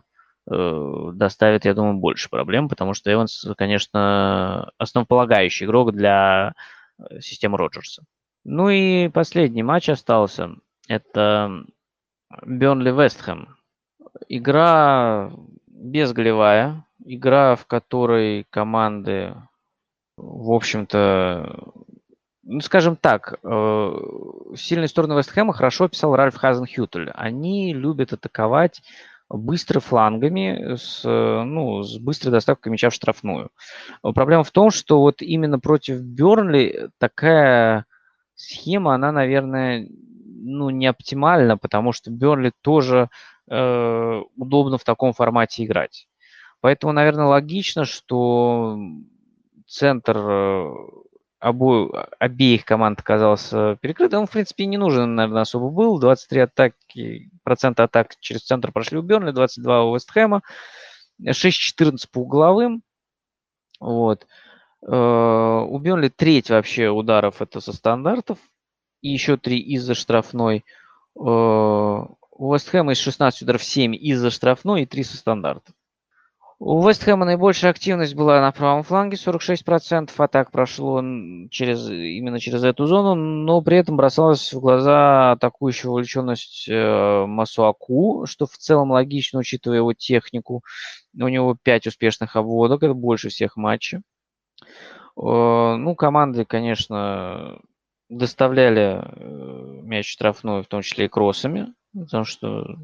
Э, доставит, я думаю, больше проблем, потому что Эванс, конечно, основополагающий игрок для э, системы Роджерса. Ну и последний матч остался. Это Бернли Вестхэм. Игра безголевая. Игра, в которой команды, в общем-то, ну, скажем так, э, сильные стороны Вестхэма хорошо описал Ральф Хазенхютель. Они любят атаковать быстро флангами, с, ну, с быстрой доставкой мяча в штрафную. Проблема в том, что вот именно против Бернли такая схема, она, наверное, ну, не оптимальна, потому что Бернли тоже э, удобно в таком формате играть. Поэтому, наверное, логично, что центр э, обо... обеих команд оказался перекрытым. Он, в принципе, не нужен, наверное, особо был. 23 атаки, процента атак через центр прошли у Бернли, 22 у Вестхэма, 6-14 по угловым. Вот. Э, у Бернли треть вообще ударов это со стандартов, и еще три из-за штрафной. Э, у Вестхэма из 16 ударов 7 из-за штрафной и 3 со стандартов. У Вестхэма наибольшая активность была на правом фланге, 46% атак прошло через, именно через эту зону, но при этом бросалась в глаза атакующая увлеченность э, Масуаку, что в целом логично, учитывая его технику. У него 5 успешных обводок, это больше всех матчей. Э, ну, команды, конечно, доставляли э, мяч штрафной, в том числе и кроссами, потому что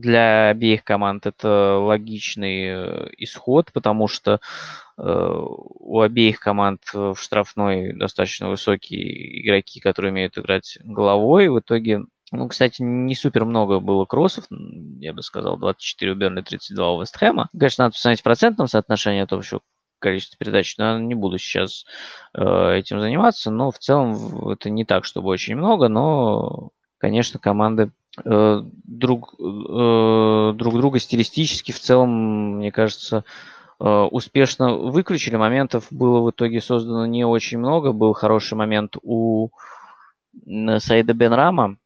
для обеих команд это логичный э, исход, потому что э, у обеих команд в штрафной достаточно высокие игроки, которые умеют играть головой. В итоге, ну, кстати, не супер много было кроссов, я бы сказал, 24 у Бернли, 32 у Вестхэма. Конечно, надо посмотреть в процентном соотношении от общего количества передач, но не буду сейчас э, этим заниматься, но в целом это не так, чтобы очень много, но, конечно, команды Э, друг, э, друг друга стилистически в целом, мне кажется, э, успешно выключили. Моментов было в итоге создано не очень много. Был хороший момент у Саида Бенрама,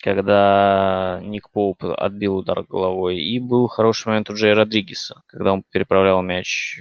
когда Ник Поуп отбил удар головой. И был хороший момент у Джей Родригеса, когда он переправлял мяч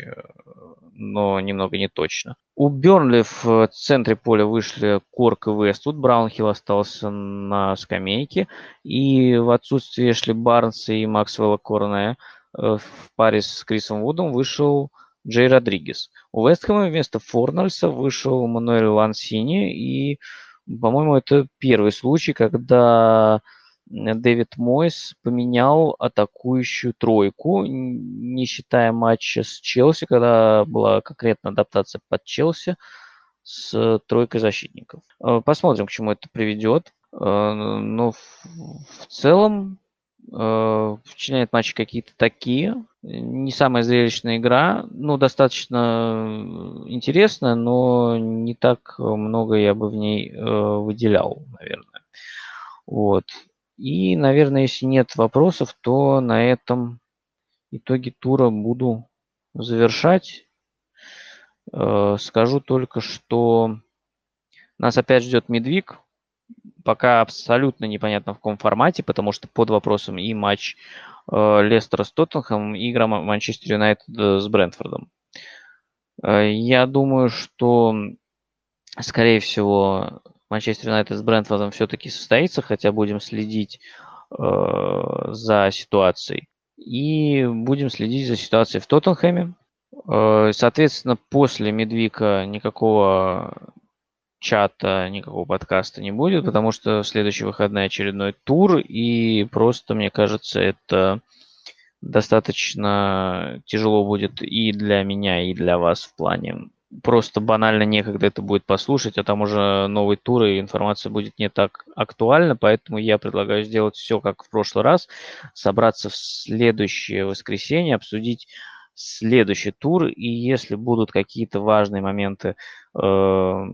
но немного не точно. У Бернли в центре поля вышли Корк и Вествуд. Браунхилл остался на скамейке. И в отсутствие Эшли Барнса и Максвелла Корнея э, в паре с Крисом Вудом вышел Джей Родригес. У Вестхэма вместо Форнальса вышел Мануэль Лансини. И, по-моему, это первый случай, когда Дэвид Мойс поменял атакующую тройку, не считая матча с Челси, когда была конкретно адаптация под Челси с тройкой защитников. Э, посмотрим, к чему это приведет. Э, но в целом э, впечатляет матчи какие-то такие. Не самая зрелищная игра. Ну, достаточно интересная, но не так много я бы в ней выделял, наверное. Вот. И, наверное, если нет вопросов, то на этом итоги тура буду завершать. Э, скажу только, что нас опять ждет Медвиг. Пока абсолютно непонятно в каком формате, потому что под вопросом и матч э, Лестера с Тоттенхэмом, и игра Манчестер Юнайтед с Брентфордом. Э, я думаю, что, скорее всего, Манчестер Юнайтед с Брентфордом все-таки состоится, хотя будем следить э, за ситуацией. И будем следить за ситуацией в Тоттенхэме. Э, соответственно, после Медвика никакого чата, никакого подкаста не будет, потому что в следующий выходный очередной тур, и просто, мне кажется, это достаточно тяжело будет и для меня, и для вас в плане. Просто банально некогда это будет послушать, а там уже новый тур и информация будет не так актуальна, поэтому я предлагаю сделать все как в прошлый раз, собраться в следующее воскресенье, обсудить следующий тур, и если будут какие-то важные моменты э,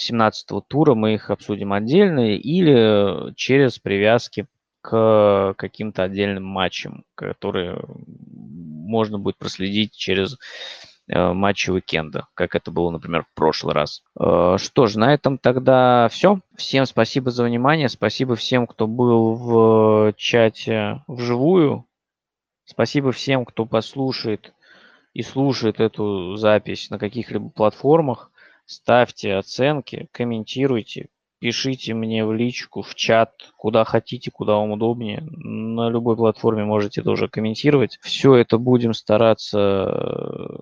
17 тура, мы их обсудим отдельно или через привязки к каким-то отдельным матчам, которые можно будет проследить через Э, матчи уикенда, как это было, например, в прошлый раз. Э, что ж, на этом тогда все. Всем спасибо за внимание, спасибо всем, кто был в чате вживую, спасибо всем, кто послушает и слушает эту запись на каких-либо платформах. Ставьте оценки, комментируйте, пишите мне в личку, в чат, куда хотите, куда вам удобнее. На любой платформе можете тоже комментировать. Все это будем стараться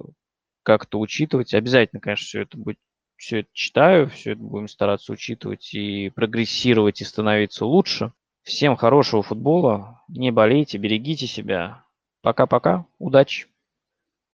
как-то учитывать. Обязательно, конечно, все это будет все это читаю, все это будем стараться учитывать и прогрессировать и становиться лучше. Всем хорошего футбола, не болейте, берегите себя. Пока-пока, удачи!